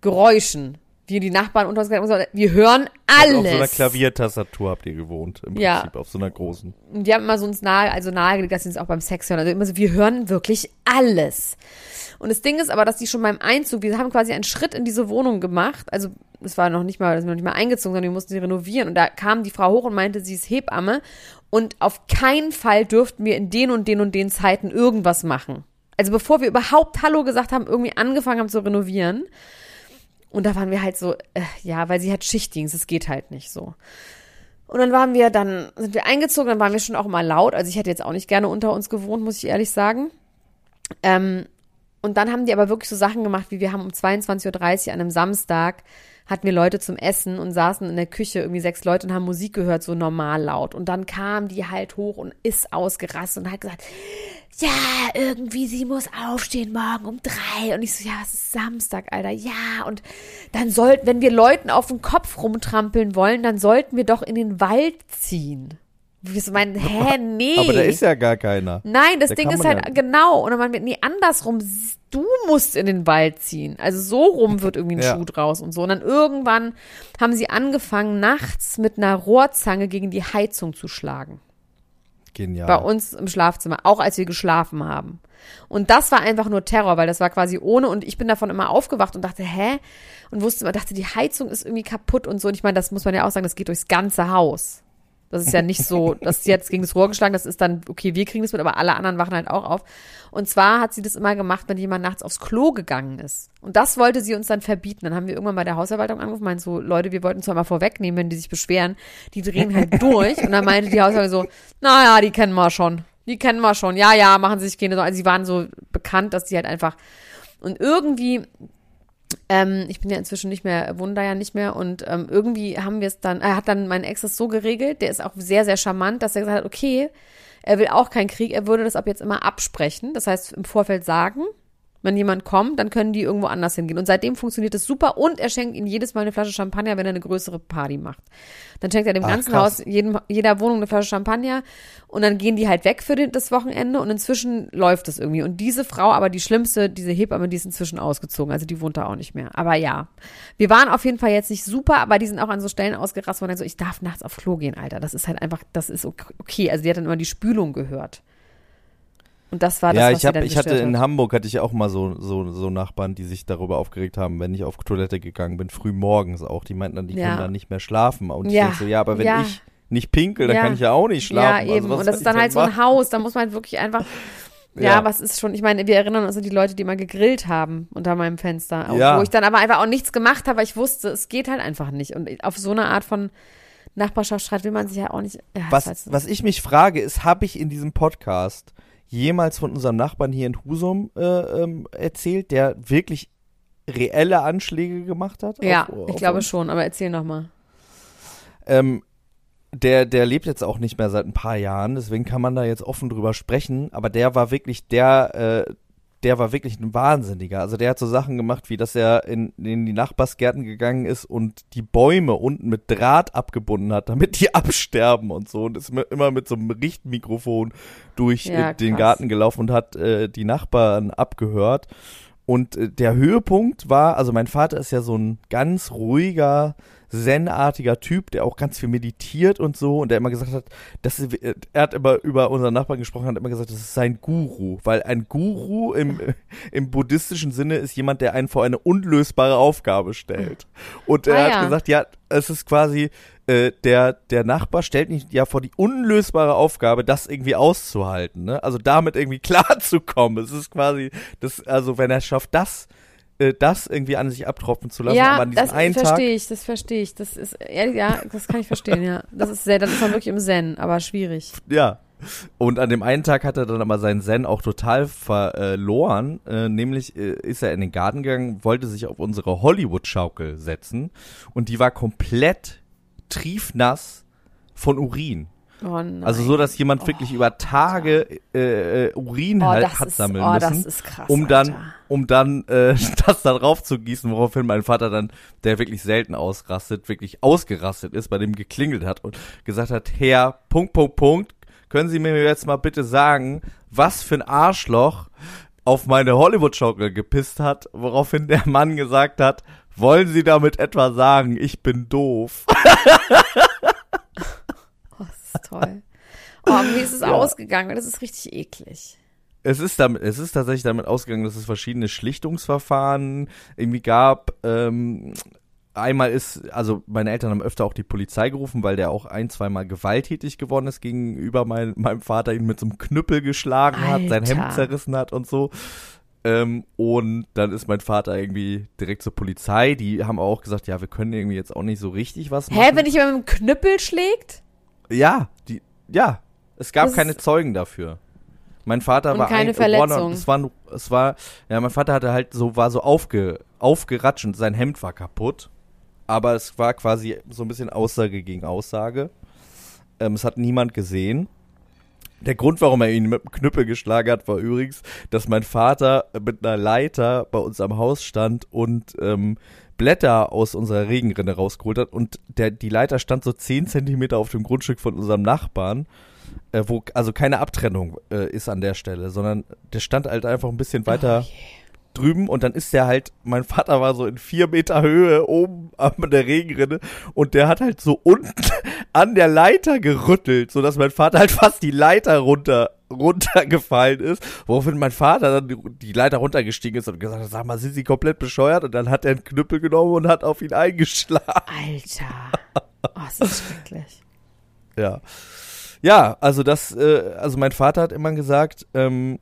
Geräuschen. Wir, die Nachbarn unter uns, gesagt haben, wir hören alles. Auf so einer Klaviertastatur habt ihr gewohnt, im Ja. Prinzip, auf so einer großen. Und die haben immer so uns nahe, also nahegelegt, dass sie uns auch beim Sex hören. Also immer so, wir hören wirklich alles. Und das Ding ist aber, dass die schon beim Einzug, wir haben quasi einen Schritt in diese Wohnung gemacht. Also es war noch nicht mal, das sind noch nicht mal eingezogen, sondern wir mussten sie renovieren. Und da kam die Frau hoch und meinte, sie ist Hebamme. Und auf keinen Fall dürften wir in den und den und den Zeiten irgendwas machen. Also bevor wir überhaupt Hallo gesagt haben, irgendwie angefangen haben zu renovieren. Und da waren wir halt so, äh, ja, weil sie hat Schichtdienst, es geht halt nicht so. Und dann waren wir, dann sind wir eingezogen, dann waren wir schon auch immer laut. Also ich hätte jetzt auch nicht gerne unter uns gewohnt, muss ich ehrlich sagen. Ähm, und dann haben die aber wirklich so Sachen gemacht, wie wir haben um 22.30 Uhr an einem Samstag, hatten wir Leute zum Essen und saßen in der Küche, irgendwie sechs Leute und haben Musik gehört, so normal laut. Und dann kam die halt hoch und ist ausgerastet und hat gesagt, ja, irgendwie, sie muss aufstehen morgen um drei. Und ich so, ja, es ist Samstag, Alter, ja. Und dann sollten, wenn wir Leuten auf den Kopf rumtrampeln wollen, dann sollten wir doch in den Wald ziehen. Wir so meinen, hä, nee. Aber da ist ja gar keiner. Nein, das Da Ding ist halt ja- genau. Und dann meinen wir, nee, andersrum. Du musst in den Wald ziehen. Also so rum wird irgendwie ein Ja. Schuh draus und so. Und dann irgendwann haben sie angefangen, nachts mit einer Rohrzange gegen die Heizung zu schlagen. Genial. Bei uns im Schlafzimmer, auch als wir geschlafen haben. Und das war einfach nur Terror, weil das war quasi ohne und ich bin davon immer aufgewacht und dachte, hä? Und wusste dachte, die Heizung ist irgendwie kaputt und so. Und ich meine, das muss man ja auch sagen, das geht durchs ganze Haus. Das ist ja nicht so, dass sie jetzt gegen das Rohr geschlagen, das ist dann, okay, wir kriegen das mit, aber alle anderen wachen halt auch auf. Und zwar hat sie das immer gemacht, wenn jemand nachts aufs Klo gegangen ist. Und das wollte sie uns dann verbieten. Dann haben wir irgendwann bei der Hausverwaltung angerufen, meinen so, Leute, wir wollten zwar mal vorwegnehmen, wenn die sich beschweren, die drehen halt durch. Und dann meinte die Hausverwaltung so, naja, die kennen wir schon. Die kennen wir schon. Ja, ja, machen sie sich keine Sorgen. Also sie waren so bekannt, dass die halt einfach, und irgendwie ähm, ich bin ja inzwischen nicht mehr, wohne da ja nicht mehr und ähm, irgendwie haben wir es dann, er hat dann mein Ex das so geregelt, der ist auch sehr, sehr charmant, dass er gesagt hat, okay, er will auch keinen Krieg, er würde das ab jetzt immer absprechen, das heißt im Vorfeld sagen, wenn jemand kommt, dann können die irgendwo anders hingehen. Und seitdem funktioniert es super und er schenkt ihnen jedes Mal eine Flasche Champagner, wenn er eine größere Party macht. Dann schenkt er dem Ach, ganzen krass. Haus, jedem, jeder Wohnung eine Flasche Champagner und dann gehen die halt weg für den, das Wochenende und inzwischen läuft das irgendwie. Und diese Frau, aber die schlimmste, diese Hebamme, die ist inzwischen ausgezogen, also die wohnt da auch nicht mehr. Aber ja, wir waren auf jeden Fall jetzt nicht super, aber die sind auch an so Stellen ausgerastet, wo dann so, ich darf nachts auf Klo gehen, Alter. Das ist halt einfach, das ist okay. Also die hat dann immer die Spülung gehört. Und das war das, ja, was ich, hab, ich hatte gestört in hat. Hamburg hatte ich auch mal so, so, so Nachbarn, die sich darüber aufgeregt haben, wenn ich auf Toilette gegangen bin, früh morgens auch. Die meinten dann, die Ja. können dann nicht mehr schlafen. Und ich Ja. denke so, ja, aber wenn Ja. ich nicht pinkel, dann kann ich ja auch nicht schlafen. Ja, eben. Also, und das ist dann halt so ein? Haus, da muss man halt wirklich einfach. Ja, was ist schon, ich meine, wir erinnern uns an die Leute, die mal gegrillt haben unter meinem Fenster. Ja. Wo ich dann aber einfach auch nichts gemacht habe, weil ich wusste, es geht halt einfach nicht. Und auf so eine Art von Nachbarschaftsstreit will man sich ja auch nicht. Was, was ich mich frage, ist, habe ich in diesem Podcast jemals von unserem Nachbarn hier in Husum äh, ähm, erzählt, der wirklich reelle Anschläge gemacht hat? ja, auf- ich auf glaube uns? schon, aber erzähl nochmal. Ähm, der, der lebt jetzt auch nicht mehr seit ein paar Jahren, deswegen kann man da jetzt offen drüber sprechen, aber der war wirklich der, äh, der war wirklich ein Wahnsinniger. Also der hat so Sachen gemacht, wie dass er in, in die Nachbarsgärten gegangen ist und die Bäume unten mit Draht abgebunden hat, damit die absterben und so. Und ist mi- immer mit so einem Richtmikrofon durch Ja, äh, den. Garten gelaufen und hat äh, die Nachbarn abgehört. Und äh, der Höhepunkt war, also mein Vater ist ja so ein ganz ruhiger, zen-artiger Typ, der auch ganz viel meditiert und so und der immer gesagt hat, dass er hat immer über unseren Nachbarn gesprochen, hat immer gesagt, das ist sein Guru, weil ein Guru im, im buddhistischen Sinne ist jemand, der einen vor eine unlösbare Aufgabe stellt. Und er Ah, hat ja. gesagt, ja, es ist quasi äh, der der Nachbar stellt mich ja vor die unlösbare Aufgabe, das irgendwie auszuhalten, ne? Also damit irgendwie klarzukommen. Es ist quasi das, also wenn er schafft, das äh, das irgendwie an sich abtropfen zu lassen, aber Ja, an diesem das einen Tag verstehe ich, das verstehe ich. Das ist, ehrlich, ja, das kann ich verstehen, ja. Das ist sehr, dann ist man wirklich im Zen, aber schwierig. Ja. Und an dem einen Tag hat er dann aber seinen Zen auch total verloren. Äh, nämlich äh, ist er in den Garten gegangen, wollte sich auf unsere Hollywood-Schaukel setzen und die war komplett triefnass von Urin. Oh. Also so, dass jemand wirklich über Tage äh, äh, Urin oh, halt hat ist, sammeln oh, müssen das ist krass. um dann, Alter. um dann äh, das da drauf zu gießen, woraufhin mein Vater dann, der wirklich selten ausrastet, wirklich ausgerastet ist, bei dem geklingelt hat und gesagt hat, Herr, Punkt, Punkt, Punkt, können Sie mir jetzt mal bitte sagen, was für ein Arschloch auf meine Hollywood-Schaukel gepisst hat, woraufhin der Mann gesagt hat, wollen Sie damit etwa sagen, ich bin doof? Ist toll. Oh, wie ist es Ja. ausgegangen? Das ist richtig eklig. Es ist damit, es ist tatsächlich damit ausgegangen, dass es verschiedene Schlichtungsverfahren irgendwie gab. Ähm, einmal ist, also meine Eltern haben öfter auch die Polizei gerufen, weil der auch ein, zweimal gewalttätig geworden ist gegenüber mein, meinem Vater, ihn mit so einem Knüppel geschlagen hat, sein Alter. Hemd zerrissen hat und so. Ähm, und dann ist mein Vater irgendwie direkt zur Polizei. Die haben auch gesagt, ja, wir können irgendwie jetzt auch nicht so richtig was machen. Hä, wenn jemand mit dem Knüppel schlägt? Ja, die, ja, es gab Das keine Zeugen dafür. Mein Vater Und war keine ein, Verletzung. Es war, es war, ja, mein Vater hatte halt so, war so aufge, aufgeratscht und sein Hemd war kaputt. Aber es war quasi so ein bisschen Aussage gegen Aussage. Ähm, es hat niemand gesehen. Der Grund, warum er ihn mit dem Knüppel geschlagen hat, war übrigens, dass mein Vater mit einer Leiter bei uns am Haus stand und ähm, Blätter aus unserer Regenrinne rausgeholt hat. Und der, die Leiter stand so 10 Zentimeter auf dem Grundstück von unserem Nachbarn, äh, wo also keine Abtrennung äh, ist an der Stelle, sondern der stand halt einfach ein bisschen weiter drüben und dann ist der halt, mein Vater war so in vier Meter Höhe oben an der Regenrinne und der hat halt so unten an der Leiter gerüttelt, sodass mein Vater halt fast die Leiter runter runtergefallen ist, woraufhin mein Vater dann die, Leiter runtergestiegen ist und gesagt hat, sag mal, sind Sie komplett bescheuert? Und dann hat er einen Knüppel genommen und hat auf ihn eingeschlagen. Alter. Oh, das ist schrecklich. Ja. Ja, also das, äh, also mein Vater hat immer gesagt, ähm,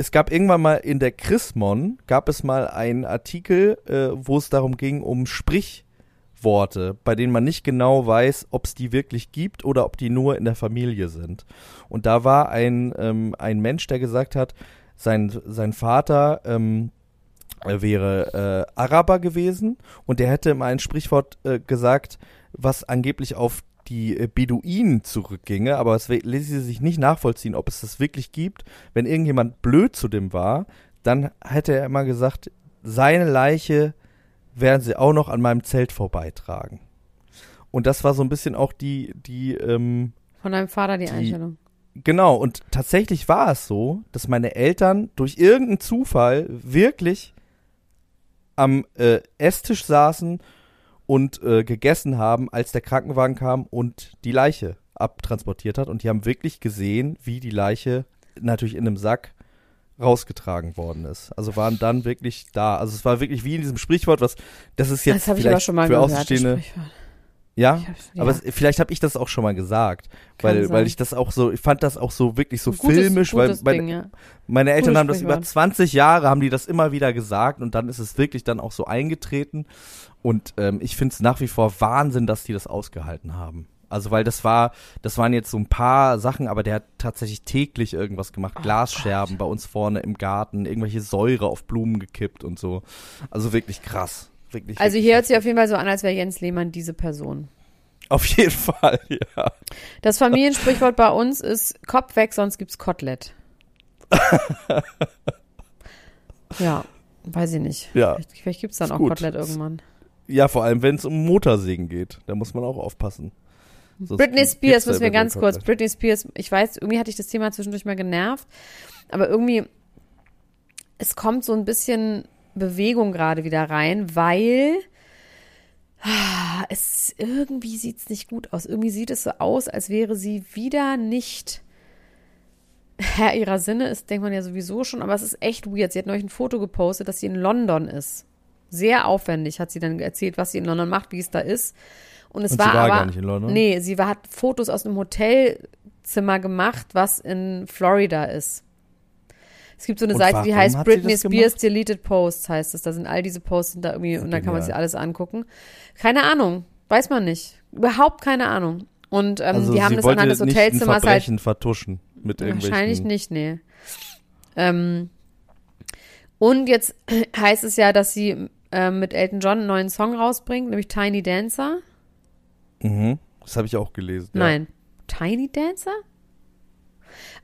es gab irgendwann mal in der Chrismon, gab es mal einen Artikel, äh, wo es darum ging, um Sprichworte, bei denen man nicht genau weiß, ob es die wirklich gibt oder ob die nur in der Familie sind. Und da war ein, ähm, ein Mensch, der gesagt hat, sein, sein Vater ähm, er wäre äh, Araber gewesen und der hätte mal ein Sprichwort äh, gesagt, was angeblich auf die äh, Beduinen zurückginge, aber es we- ließe sich nicht nachvollziehen, ob es das wirklich gibt. Wenn irgendjemand blöd zu dem war, dann hätte er immer gesagt, seine Leiche werden sie auch noch an meinem Zelt vorbeitragen. Und das war so ein bisschen auch die, die, ähm, Von deinem Vater die, Die- Einstellung. Genau, und tatsächlich war es so, dass meine Eltern durch irgendeinen Zufall wirklich am äh, Esstisch saßen und äh, gegessen haben, als der Krankenwagen kam und die Leiche abtransportiert hat. Und die haben wirklich gesehen, wie die Leiche natürlich in einem Sack rausgetragen worden ist. Also waren dann wirklich da. Also es war wirklich wie in diesem Sprichwort, was das ist jetzt das habe ich vielleicht aber schon mal für gehört. das Außenstehende. Ja, hab's- aber ja. es, vielleicht habe ich das auch schon mal gesagt, Kann weil, sein. weil ich das auch so, ich fand das auch so wirklich so gutes- filmisch, weil gutes meine, Ding, ja. meine Eltern haben das über Sprichwort. 20 Jahre, haben die das immer wieder gesagt und dann ist es wirklich dann auch so eingetreten und ähm, ich finde es nach wie vor Wahnsinn, dass die das ausgehalten haben. Also weil das war, das waren jetzt so ein paar Sachen, aber der hat tatsächlich täglich irgendwas gemacht, Oh Glasscherben bei uns vorne im Garten, irgendwelche Säure auf Blumen gekippt und so. Also wirklich krass. Wirklich, Also hier hört sich auf jeden Fall so an, als wäre Jens Lehmann diese Person. auf jeden Fall, ja. Das Familiensprichwort bei uns ist Kopf weg, sonst gibt's Kotelett. ja, weiß ich nicht. Ja. Vielleicht, vielleicht gibt's dann Ist auch gut. Kotelett irgendwann. Ja, vor allem, wenn es um Motorsägen geht. Da muss man auch aufpassen. Sonst Britney Spears, müssen wir ganz kurz. Britney Spears, ich weiß, irgendwie hatte ich das Thema zwischendurch mal genervt, aber irgendwie, es kommt so ein bisschen Bewegung gerade wieder rein, weil Ah, Es irgendwie sieht es nicht gut aus. Irgendwie sieht es so aus, als wäre sie wieder nicht Herr ihrer Sinne. Ist denkt man ja sowieso schon, aber es ist echt weird. Sie hat neulich ein Foto gepostet, dass sie in London ist. Sehr aufwendig hat sie dann erzählt, was sie in London macht, wie es da ist. Und es Und war, sie war aber gar nicht in London? nee, sie war, hat Fotos aus einem Hotelzimmer gemacht, was in Florida ist. Es gibt so eine Und Seite, die heißt Britney Spears? Deleted Posts, heißt es. Da sind all diese Posts sind da irgendwie und dann kann man sich alles angucken. Keine Ahnung, weiß man nicht. Überhaupt keine Ahnung. Und ähm, Also die haben sie das anhand des Hotelzimmers halt vertuschen mit irgendwelchen. Wahrscheinlich nicht, nee. Ähm, und jetzt heißt es ja, dass sie ähm, mit Elton John einen neuen Song rausbringt, nämlich Tiny Dancer. Mhm. Das habe ich auch gelesen. ja. Nein, Tiny Dancer?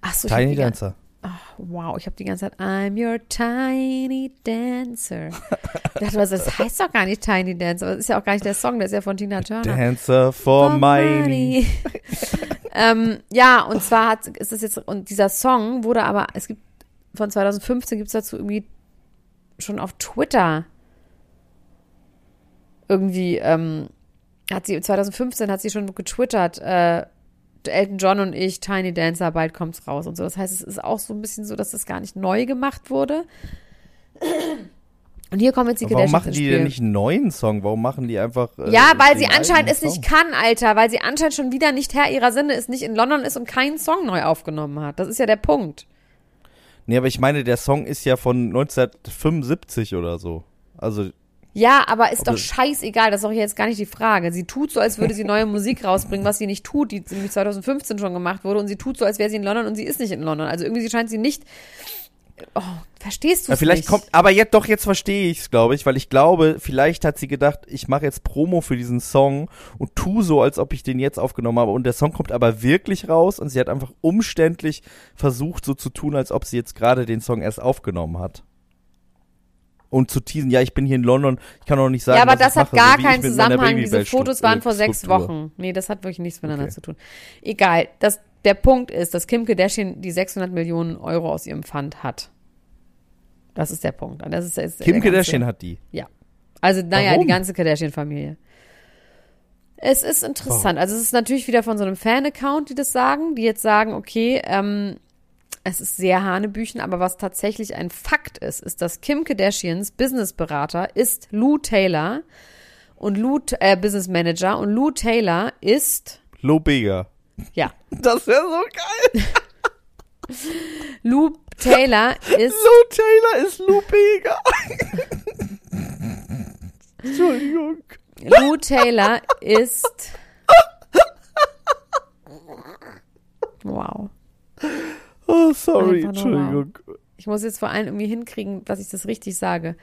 Ach so, Tiny die Dancer. Wow, ich habe die ganze Zeit I'm your tiny dancer. Ich dachte, was, das heißt doch gar nicht Tiny Dancer. Das ist ja auch gar nicht der Song, der ist ja von Tina Turner. Dancer for For money. ähm, ja, und zwar hat, ist es jetzt, und dieser Song wurde aber, es gibt, von 2015 gibt es dazu irgendwie schon auf Twitter irgendwie, ähm, hat sie, 2015 hat sie schon getwittert, äh, Elton John und ich, Tiny Dancer, bald kommt's raus und so. Das heißt, es ist auch so ein bisschen so, dass das gar nicht neu gemacht wurde. Und hier kommen jetzt die Warum machen die denn nicht einen neuen Song? Warum machen die einfach. äh, Ja, weil sie anscheinend es nicht kann, Alter. Weil sie anscheinend schon wieder nicht Herr ihrer Sinne ist, nicht in London ist und keinen Song neu aufgenommen hat. Das ist ja der Punkt. Nee, aber ich meine, der Song ist ja von 1975 oder so. Also, Ja, aber ist doch scheißegal. Das ist doch jetzt gar nicht die Frage. Sie tut so, als würde sie neue Musik rausbringen, was sie nicht tut, die nämlich 2015 schon gemacht wurde. Und sie tut so, als wäre sie in London und sie ist nicht in London. Also irgendwie scheint sie nicht. Oh, verstehst du ja, vielleicht nicht? kommt. Aber jetzt doch, jetzt verstehe ich es, glaube ich, weil ich glaube, vielleicht hat sie gedacht, ich mache jetzt Promo für diesen Song und tu so, als ob ich den jetzt aufgenommen habe. Und der Song kommt aber wirklich raus und sie hat einfach umständlich versucht, so zu tun, als ob sie jetzt gerade den Song erst aufgenommen hat. Und zu teasen, ja, ich bin hier in London, ich kann auch nicht sagen, ja, aber das hat mache, gar so keinen Zusammenhang. Diese Fotos waren vor sechs Struktur. Wochen. Nee, das hat wirklich nichts miteinander Okay. zu tun. Egal. Das, der Punkt ist, dass Kim Kardashian die 600 Millionen Euro aus ihrem Fund hat. Das ist der Punkt. Und Das ist, ist Kim ganze- Kardashian hat die. Ja. Also, naja, Warum? die ganze Kardashian-Familie. Es ist interessant. Also, es ist natürlich wieder von so einem Fan-Account, die das sagen, die jetzt sagen, okay, ähm, es ist sehr Hanebüchen, aber was tatsächlich ein Fakt ist, ist, dass Kim Kardashians Businessberater ist Lou Taylor und Lou, äh, Business Manager und Lou Taylor ist, Lo Bega. ja, Das wäre so geil. Lou Taylor ist, Lou Taylor ist Lou Bega. Entschuldigung. Lou Taylor ist, wow. Sorry, Entschuldigung. Ich muss jetzt vor allem irgendwie hinkriegen, dass ich das richtig sage.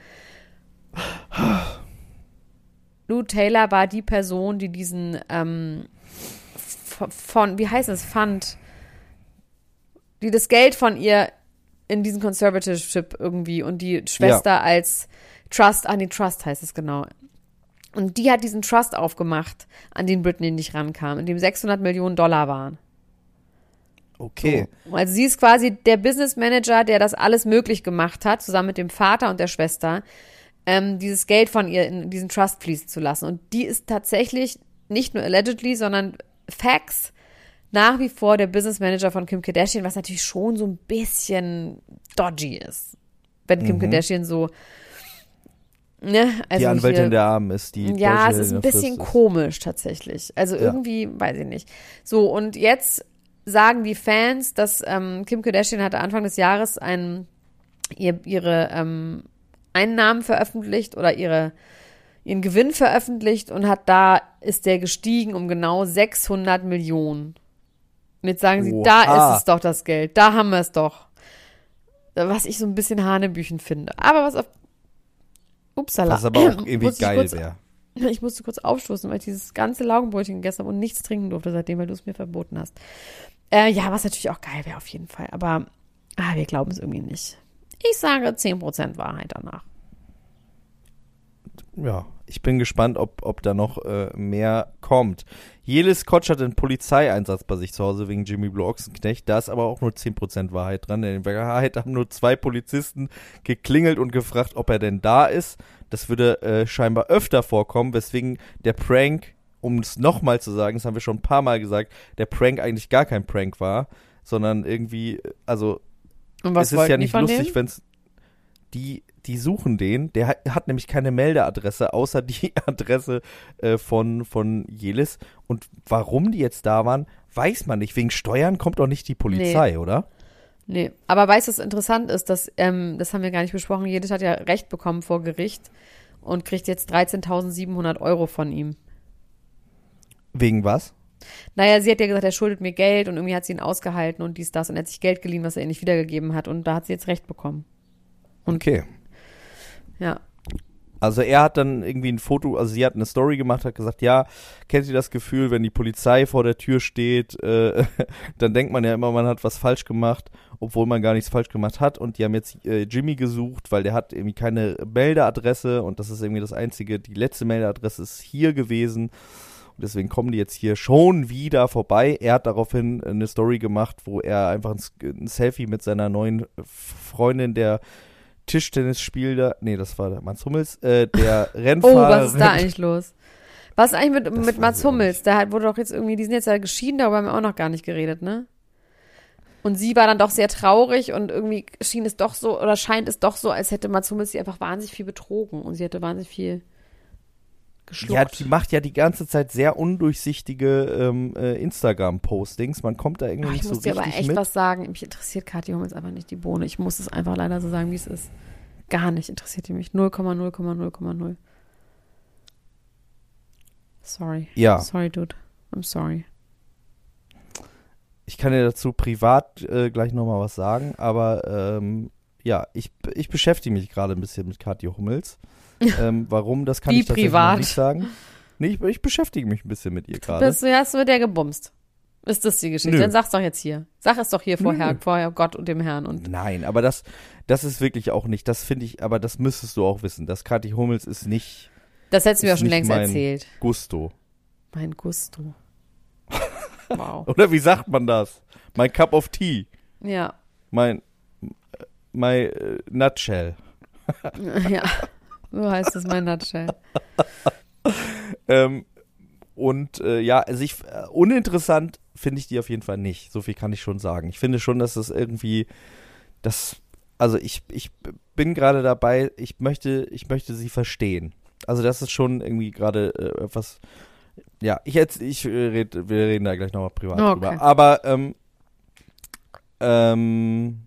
Lou Taylor war die Person, die diesen ähm, von, wie heißt es, Fund, die das Geld von ihr in diesen Conservatorship irgendwie und die Schwester als Trust, ah nee, Trust heißt es genau. Und die hat diesen Trust aufgemacht, an den Britney nicht rankam, in dem 600 Millionen Dollar waren. Okay. So. Also sie ist quasi der Business Manager, der das alles möglich gemacht hat, zusammen mit dem Vater und der Schwester, ähm, dieses Geld von ihr in diesen Trust fließen zu lassen. Und die ist tatsächlich nicht nur allegedly, sondern Facts nach wie vor der Business Manager von Kim Kardashian, was natürlich schon so ein bisschen dodgy ist. Wenn Kim Kardashian so, ne, also die Anwältin hier- der Armen ist die. ja, es ist ein bisschen Fürst komisch tatsächlich. Also Ja. irgendwie, weiß ich nicht. So, und jetzt sagen die Fans, dass ähm, Kim Kardashian hatte Anfang des Jahres ein, ihr, ihre ähm, Einnahmen veröffentlicht oder ihre, ihren Gewinn veröffentlicht und hat da, ist der gestiegen um genau 600 Millionen. Und jetzt sagen sie, da ist es doch das Geld, da haben wir es doch. Was ich so ein bisschen Hanebüchen finde. Aber was auf Upsala. Was aber auch irgendwie geil wäre. ich musste kurz aufstoßen, weil ich dieses ganze Laugenbrötchen gegessen habe und nichts trinken durfte seitdem, weil du es mir verboten hast. Äh, ja, was natürlich auch geil wäre auf jeden Fall. Aber ah, wir glauben es irgendwie nicht. Ich sage 10% Wahrheit danach. Ja, ich bin gespannt, ob, ob da noch äh, mehr kommt. Jelis Kotsch hat einen Polizeieinsatz bei sich zu Hause wegen Jimmy Blue Ochsenknecht. Da ist aber auch nur 10% Wahrheit dran. In Wahrheit haben nur zwei Polizisten geklingelt und gefragt, ob er denn da ist. Das würde äh, scheinbar öfter vorkommen, weswegen der Prank, um es nochmal zu sagen, das haben wir schon ein paar Mal gesagt, der Prank eigentlich gar kein Prank war, sondern irgendwie, also Und was es ist ja nicht lustig, wenn es die die suchen den, der hat, hat nämlich keine Meldeadresse außer die Adresse äh, von von Jelis und warum die jetzt da waren, weiß man nicht. Wegen Steuern kommt doch nicht die Polizei, oder? Nee, aber weißt du, was interessant ist, dass, ähm, das haben wir gar nicht besprochen, jedes hat ja Recht bekommen vor Gericht und kriegt jetzt 13.700 Euro von ihm. Wegen was? Naja, sie hat ja gesagt, er schuldet mir Geld und irgendwie hat sie ihn ausgehalten und dies, das und er hat sich Geld geliehen, was er ihr nicht wiedergegeben hat und da hat sie jetzt Recht bekommen. Okay. Ja. Also er hat dann irgendwie ein Foto, also sie hat eine Story gemacht, hat gesagt, ja, kennt ihr das Gefühl, wenn die Polizei vor der Tür steht, äh, dann denkt man ja immer, man hat was falsch gemacht, obwohl man gar nichts falsch gemacht hat. Und die haben jetzt äh, Jimmy gesucht, weil der hat irgendwie keine Meldeadresse und das ist irgendwie das einzige, die letzte Meldeadresse ist hier gewesen. Und deswegen kommen die jetzt hier schon wieder vorbei. Er hat daraufhin eine Story gemacht, wo er einfach ein, ein Selfie mit seiner neuen Freundin, der Tischtennis spielte, nee, das war der Mats Hummels, äh, der Oh, Rennfahrer. was ist da eigentlich los? Was ist eigentlich mit, Das mit Mats Hummels? Der hat, wurde doch jetzt irgendwie, die sind jetzt ja geschieden, darüber haben wir auch noch gar nicht geredet, ne? Und sie war dann doch sehr traurig und irgendwie schien es doch so, oder scheint es doch so, als hätte Mats Hummels sie einfach wahnsinnig viel betrogen und sie hätte wahnsinnig viel geschluckt. Ja, die macht ja die ganze Zeit sehr undurchsichtige ähm, äh, Instagram-Postings. Man kommt da irgendwie Ach, ich nicht so muss dir richtig aber echt mit. was sagen. Mich interessiert Kathi Hummels einfach nicht die Bohne. Ich muss es einfach leider so sagen, wie es ist. Gar nicht interessiert die mich. 0,0,0,0. Sorry. Ja, Sorry, dude. I'm sorry. ich kann dir dazu privat äh, gleich nochmal was sagen, aber ähm, ja, ich, ich beschäftige mich gerade ein bisschen mit Kathi Hummels. ähm, warum, das kann Wie ich privat? nicht sagen. Nee, ich, ich beschäftige mich ein bisschen mit ihr gerade. Bist du, hast du mit der gebumst? Ist das die Geschichte? Nö. Dann sag's doch jetzt hier. Sag es doch hier vor, Nö. Herr, vor Gott und dem Herrn. Und Nein, aber das, das ist wirklich auch nicht, das finde ich, aber das müsstest du auch wissen. Das Kathi Hummels ist nicht das hättest du mir auch schon längst mein- erzählt. Gusto. Mein Gusto. Wow. Oder wie sagt man das? Mein Cup of Tea. Ja. Mein, my äh, Nutshell. ja. So heißt es mein Nutshell. Ähm, und äh, ja, also ich, äh, uninteressant finde ich die auf jeden Fall nicht. So viel kann ich schon sagen. Ich finde schon, dass das irgendwie, das, also ich, ich bin gerade dabei, ich möchte, ich möchte sie verstehen. Also das ist schon irgendwie gerade äh, etwas, ja, ich jetzt, ich äh, red, wir reden da gleich nochmal privat Okay. drüber. Aber, ähm, ähm,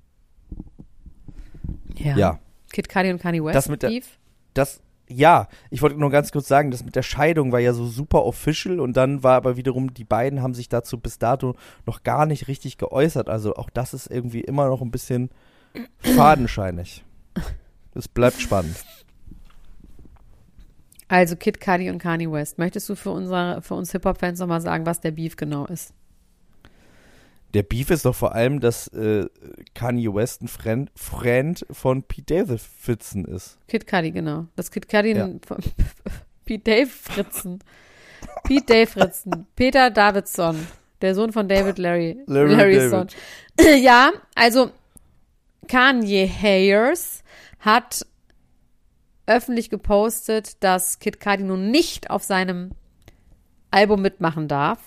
Ja. ja, Kid Cudi und Kanye West. Das mit der- Beef. Das, ja, ich wollte nur ganz kurz sagen, das mit der Scheidung war ja so super official und dann war aber wiederum, die beiden haben sich dazu bis dato noch gar nicht richtig geäußert. Also auch das ist irgendwie immer noch ein bisschen fadenscheinig. Es bleibt spannend. Also Kid Cudi und Kanye West. Möchtest du für, unsere, für uns Hip-Hop-Fans nochmal sagen, was der Beef genau ist? Der Beef ist doch vor allem, dass äh, Kanye West ein Friend, Friend von Pete Davidson ist. Kid Cudi, genau. Das Kid Cudi Ja. Pete Dave Fritzen. Pete Dave Fritzen. Peter Davidson. Der Sohn von David Larry. Larry Larrys David. Ja, also Kanye Hayers hat öffentlich gepostet, dass Kid Cudi nun nicht auf seinem Album mitmachen darf.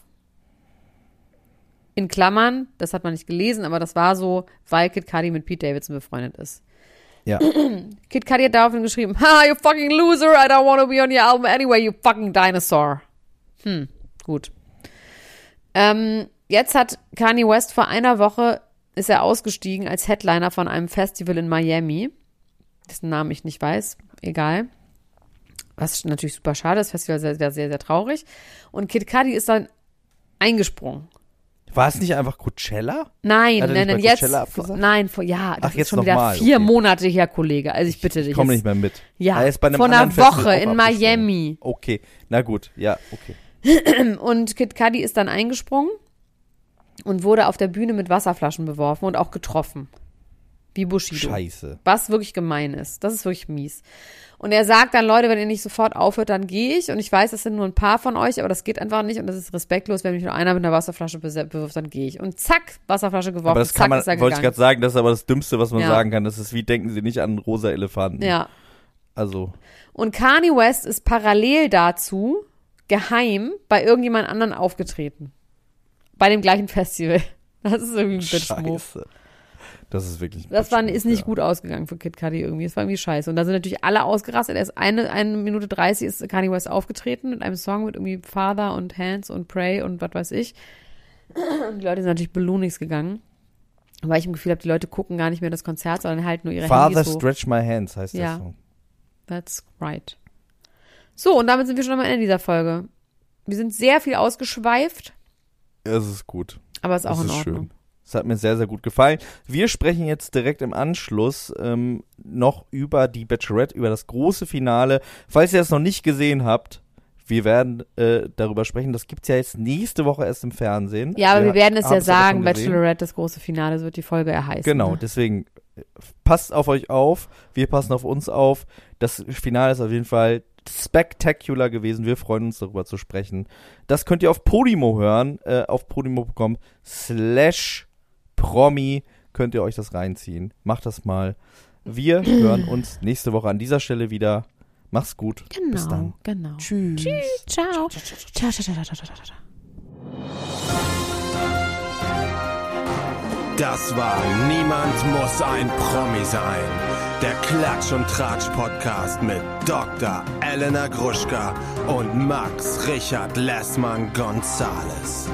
In Klammern, das hat man nicht gelesen, aber das war so, weil Kid Cudi mit Pete Davidson befreundet ist. Ja. Kid Cudi hat daraufhin geschrieben, ha, you fucking loser, I don't want to be on your album anyway, you fucking dinosaur. Hm, gut. Ähm, jetzt hat Kanye West vor einer Woche, ist er ausgestiegen als Headliner von einem Festival in Miami, dessen Namen ich nicht weiß, egal. Was natürlich super schade ist, das Festival sehr, sehr, sehr, sehr traurig. Und Kid Cudi ist dann eingesprungen. War es nicht einfach Coachella? Nein, nein, nein, jetzt, abgesagt? nein, vor, ja, das Ach, ist jetzt schon noch wieder mal, vier okay. Monate her, Kollege. Also ich bitte dich. Ich komme nicht mehr mit. Ja, Er ist vor einer Woche in. Miami. Okay, na gut, ja, okay. Und Kid Cudi ist dann eingesprungen und wurde auf der Bühne mit Wasserflaschen beworfen und auch getroffen. Wie Bushido. Scheiße. Was wirklich gemein ist. Das ist wirklich mies. Und er sagt dann, Leute, wenn ihr nicht sofort aufhört, dann gehe ich. Und ich weiß, das sind nur ein paar von euch, aber das geht einfach nicht und das ist respektlos. Wenn mich nur einer mit einer Wasserflasche bewirft, dann gehe ich. Und zack, Wasserflasche geworfen, Aber das zack, kann man, ist wollte ich gerade sagen, das ist aber das Dümmste, was man Ja. sagen kann. Das ist wie, denken Sie nicht an rosa Elefanten. Ja. Also, Und Kanye West ist parallel dazu geheim bei irgendjemand anderen aufgetreten. Bei dem gleichen Festival. Das ist irgendwie ein Bitch-Move. Das ist wirklich Das war, ist nicht ja. gut ausgegangen für Kid Cudi irgendwie. Das war irgendwie scheiße. Und da sind natürlich alle ausgerastet. Er ist eine, eine Minute 30 ist Kanye West aufgetreten mit einem Song mit irgendwie Father und Hands und Pray und was weiß ich. Und die Leute sind natürlich balloonings gegangen. Weil ich im Gefühl habe, die Leute gucken gar nicht mehr das Konzert, sondern halten nur ihre Father Handys hoch. Stretch My Hands heißt Ja. der Song. That's right. So, und damit sind wir schon am Ende dieser Folge. Wir sind sehr viel ausgeschweift, Es ist gut. aber ist auch das in ist Ordnung. schön. Es hat mir sehr, sehr gut gefallen. Wir sprechen jetzt direkt im Anschluss ähm, noch über die Bachelorette, über das große Finale. Falls ihr das noch nicht gesehen habt, wir werden äh, darüber sprechen. Das gibt's ja jetzt nächste Woche erst im Fernsehen. Ja, aber wir werden es ja sagen. Bachelorette, das große Finale, so wird die Folge ja heißen. Genau, Ne? deswegen äh, passt auf euch auf. Wir passen auf uns auf. Das Finale ist auf jeden Fall spectacular gewesen. Wir freuen uns darüber zu sprechen. Das könnt ihr auf Podimo hören. Äh, auf podimo.com slash promi könnt ihr euch das reinziehen. Macht das mal. Wir hören uns nächste Woche an dieser Stelle wieder. Mach's gut. Genau, Bis dann. genau. Tschüss. Ciao. Ciao, ciao, ciao, ciao, ciao, ciao, ciao. Das war Niemand muss ein Promi sein. Der Klatsch und Tratsch Podcast mit Dr. Elena Gruschka und Max Richard Lessmann Gonzales.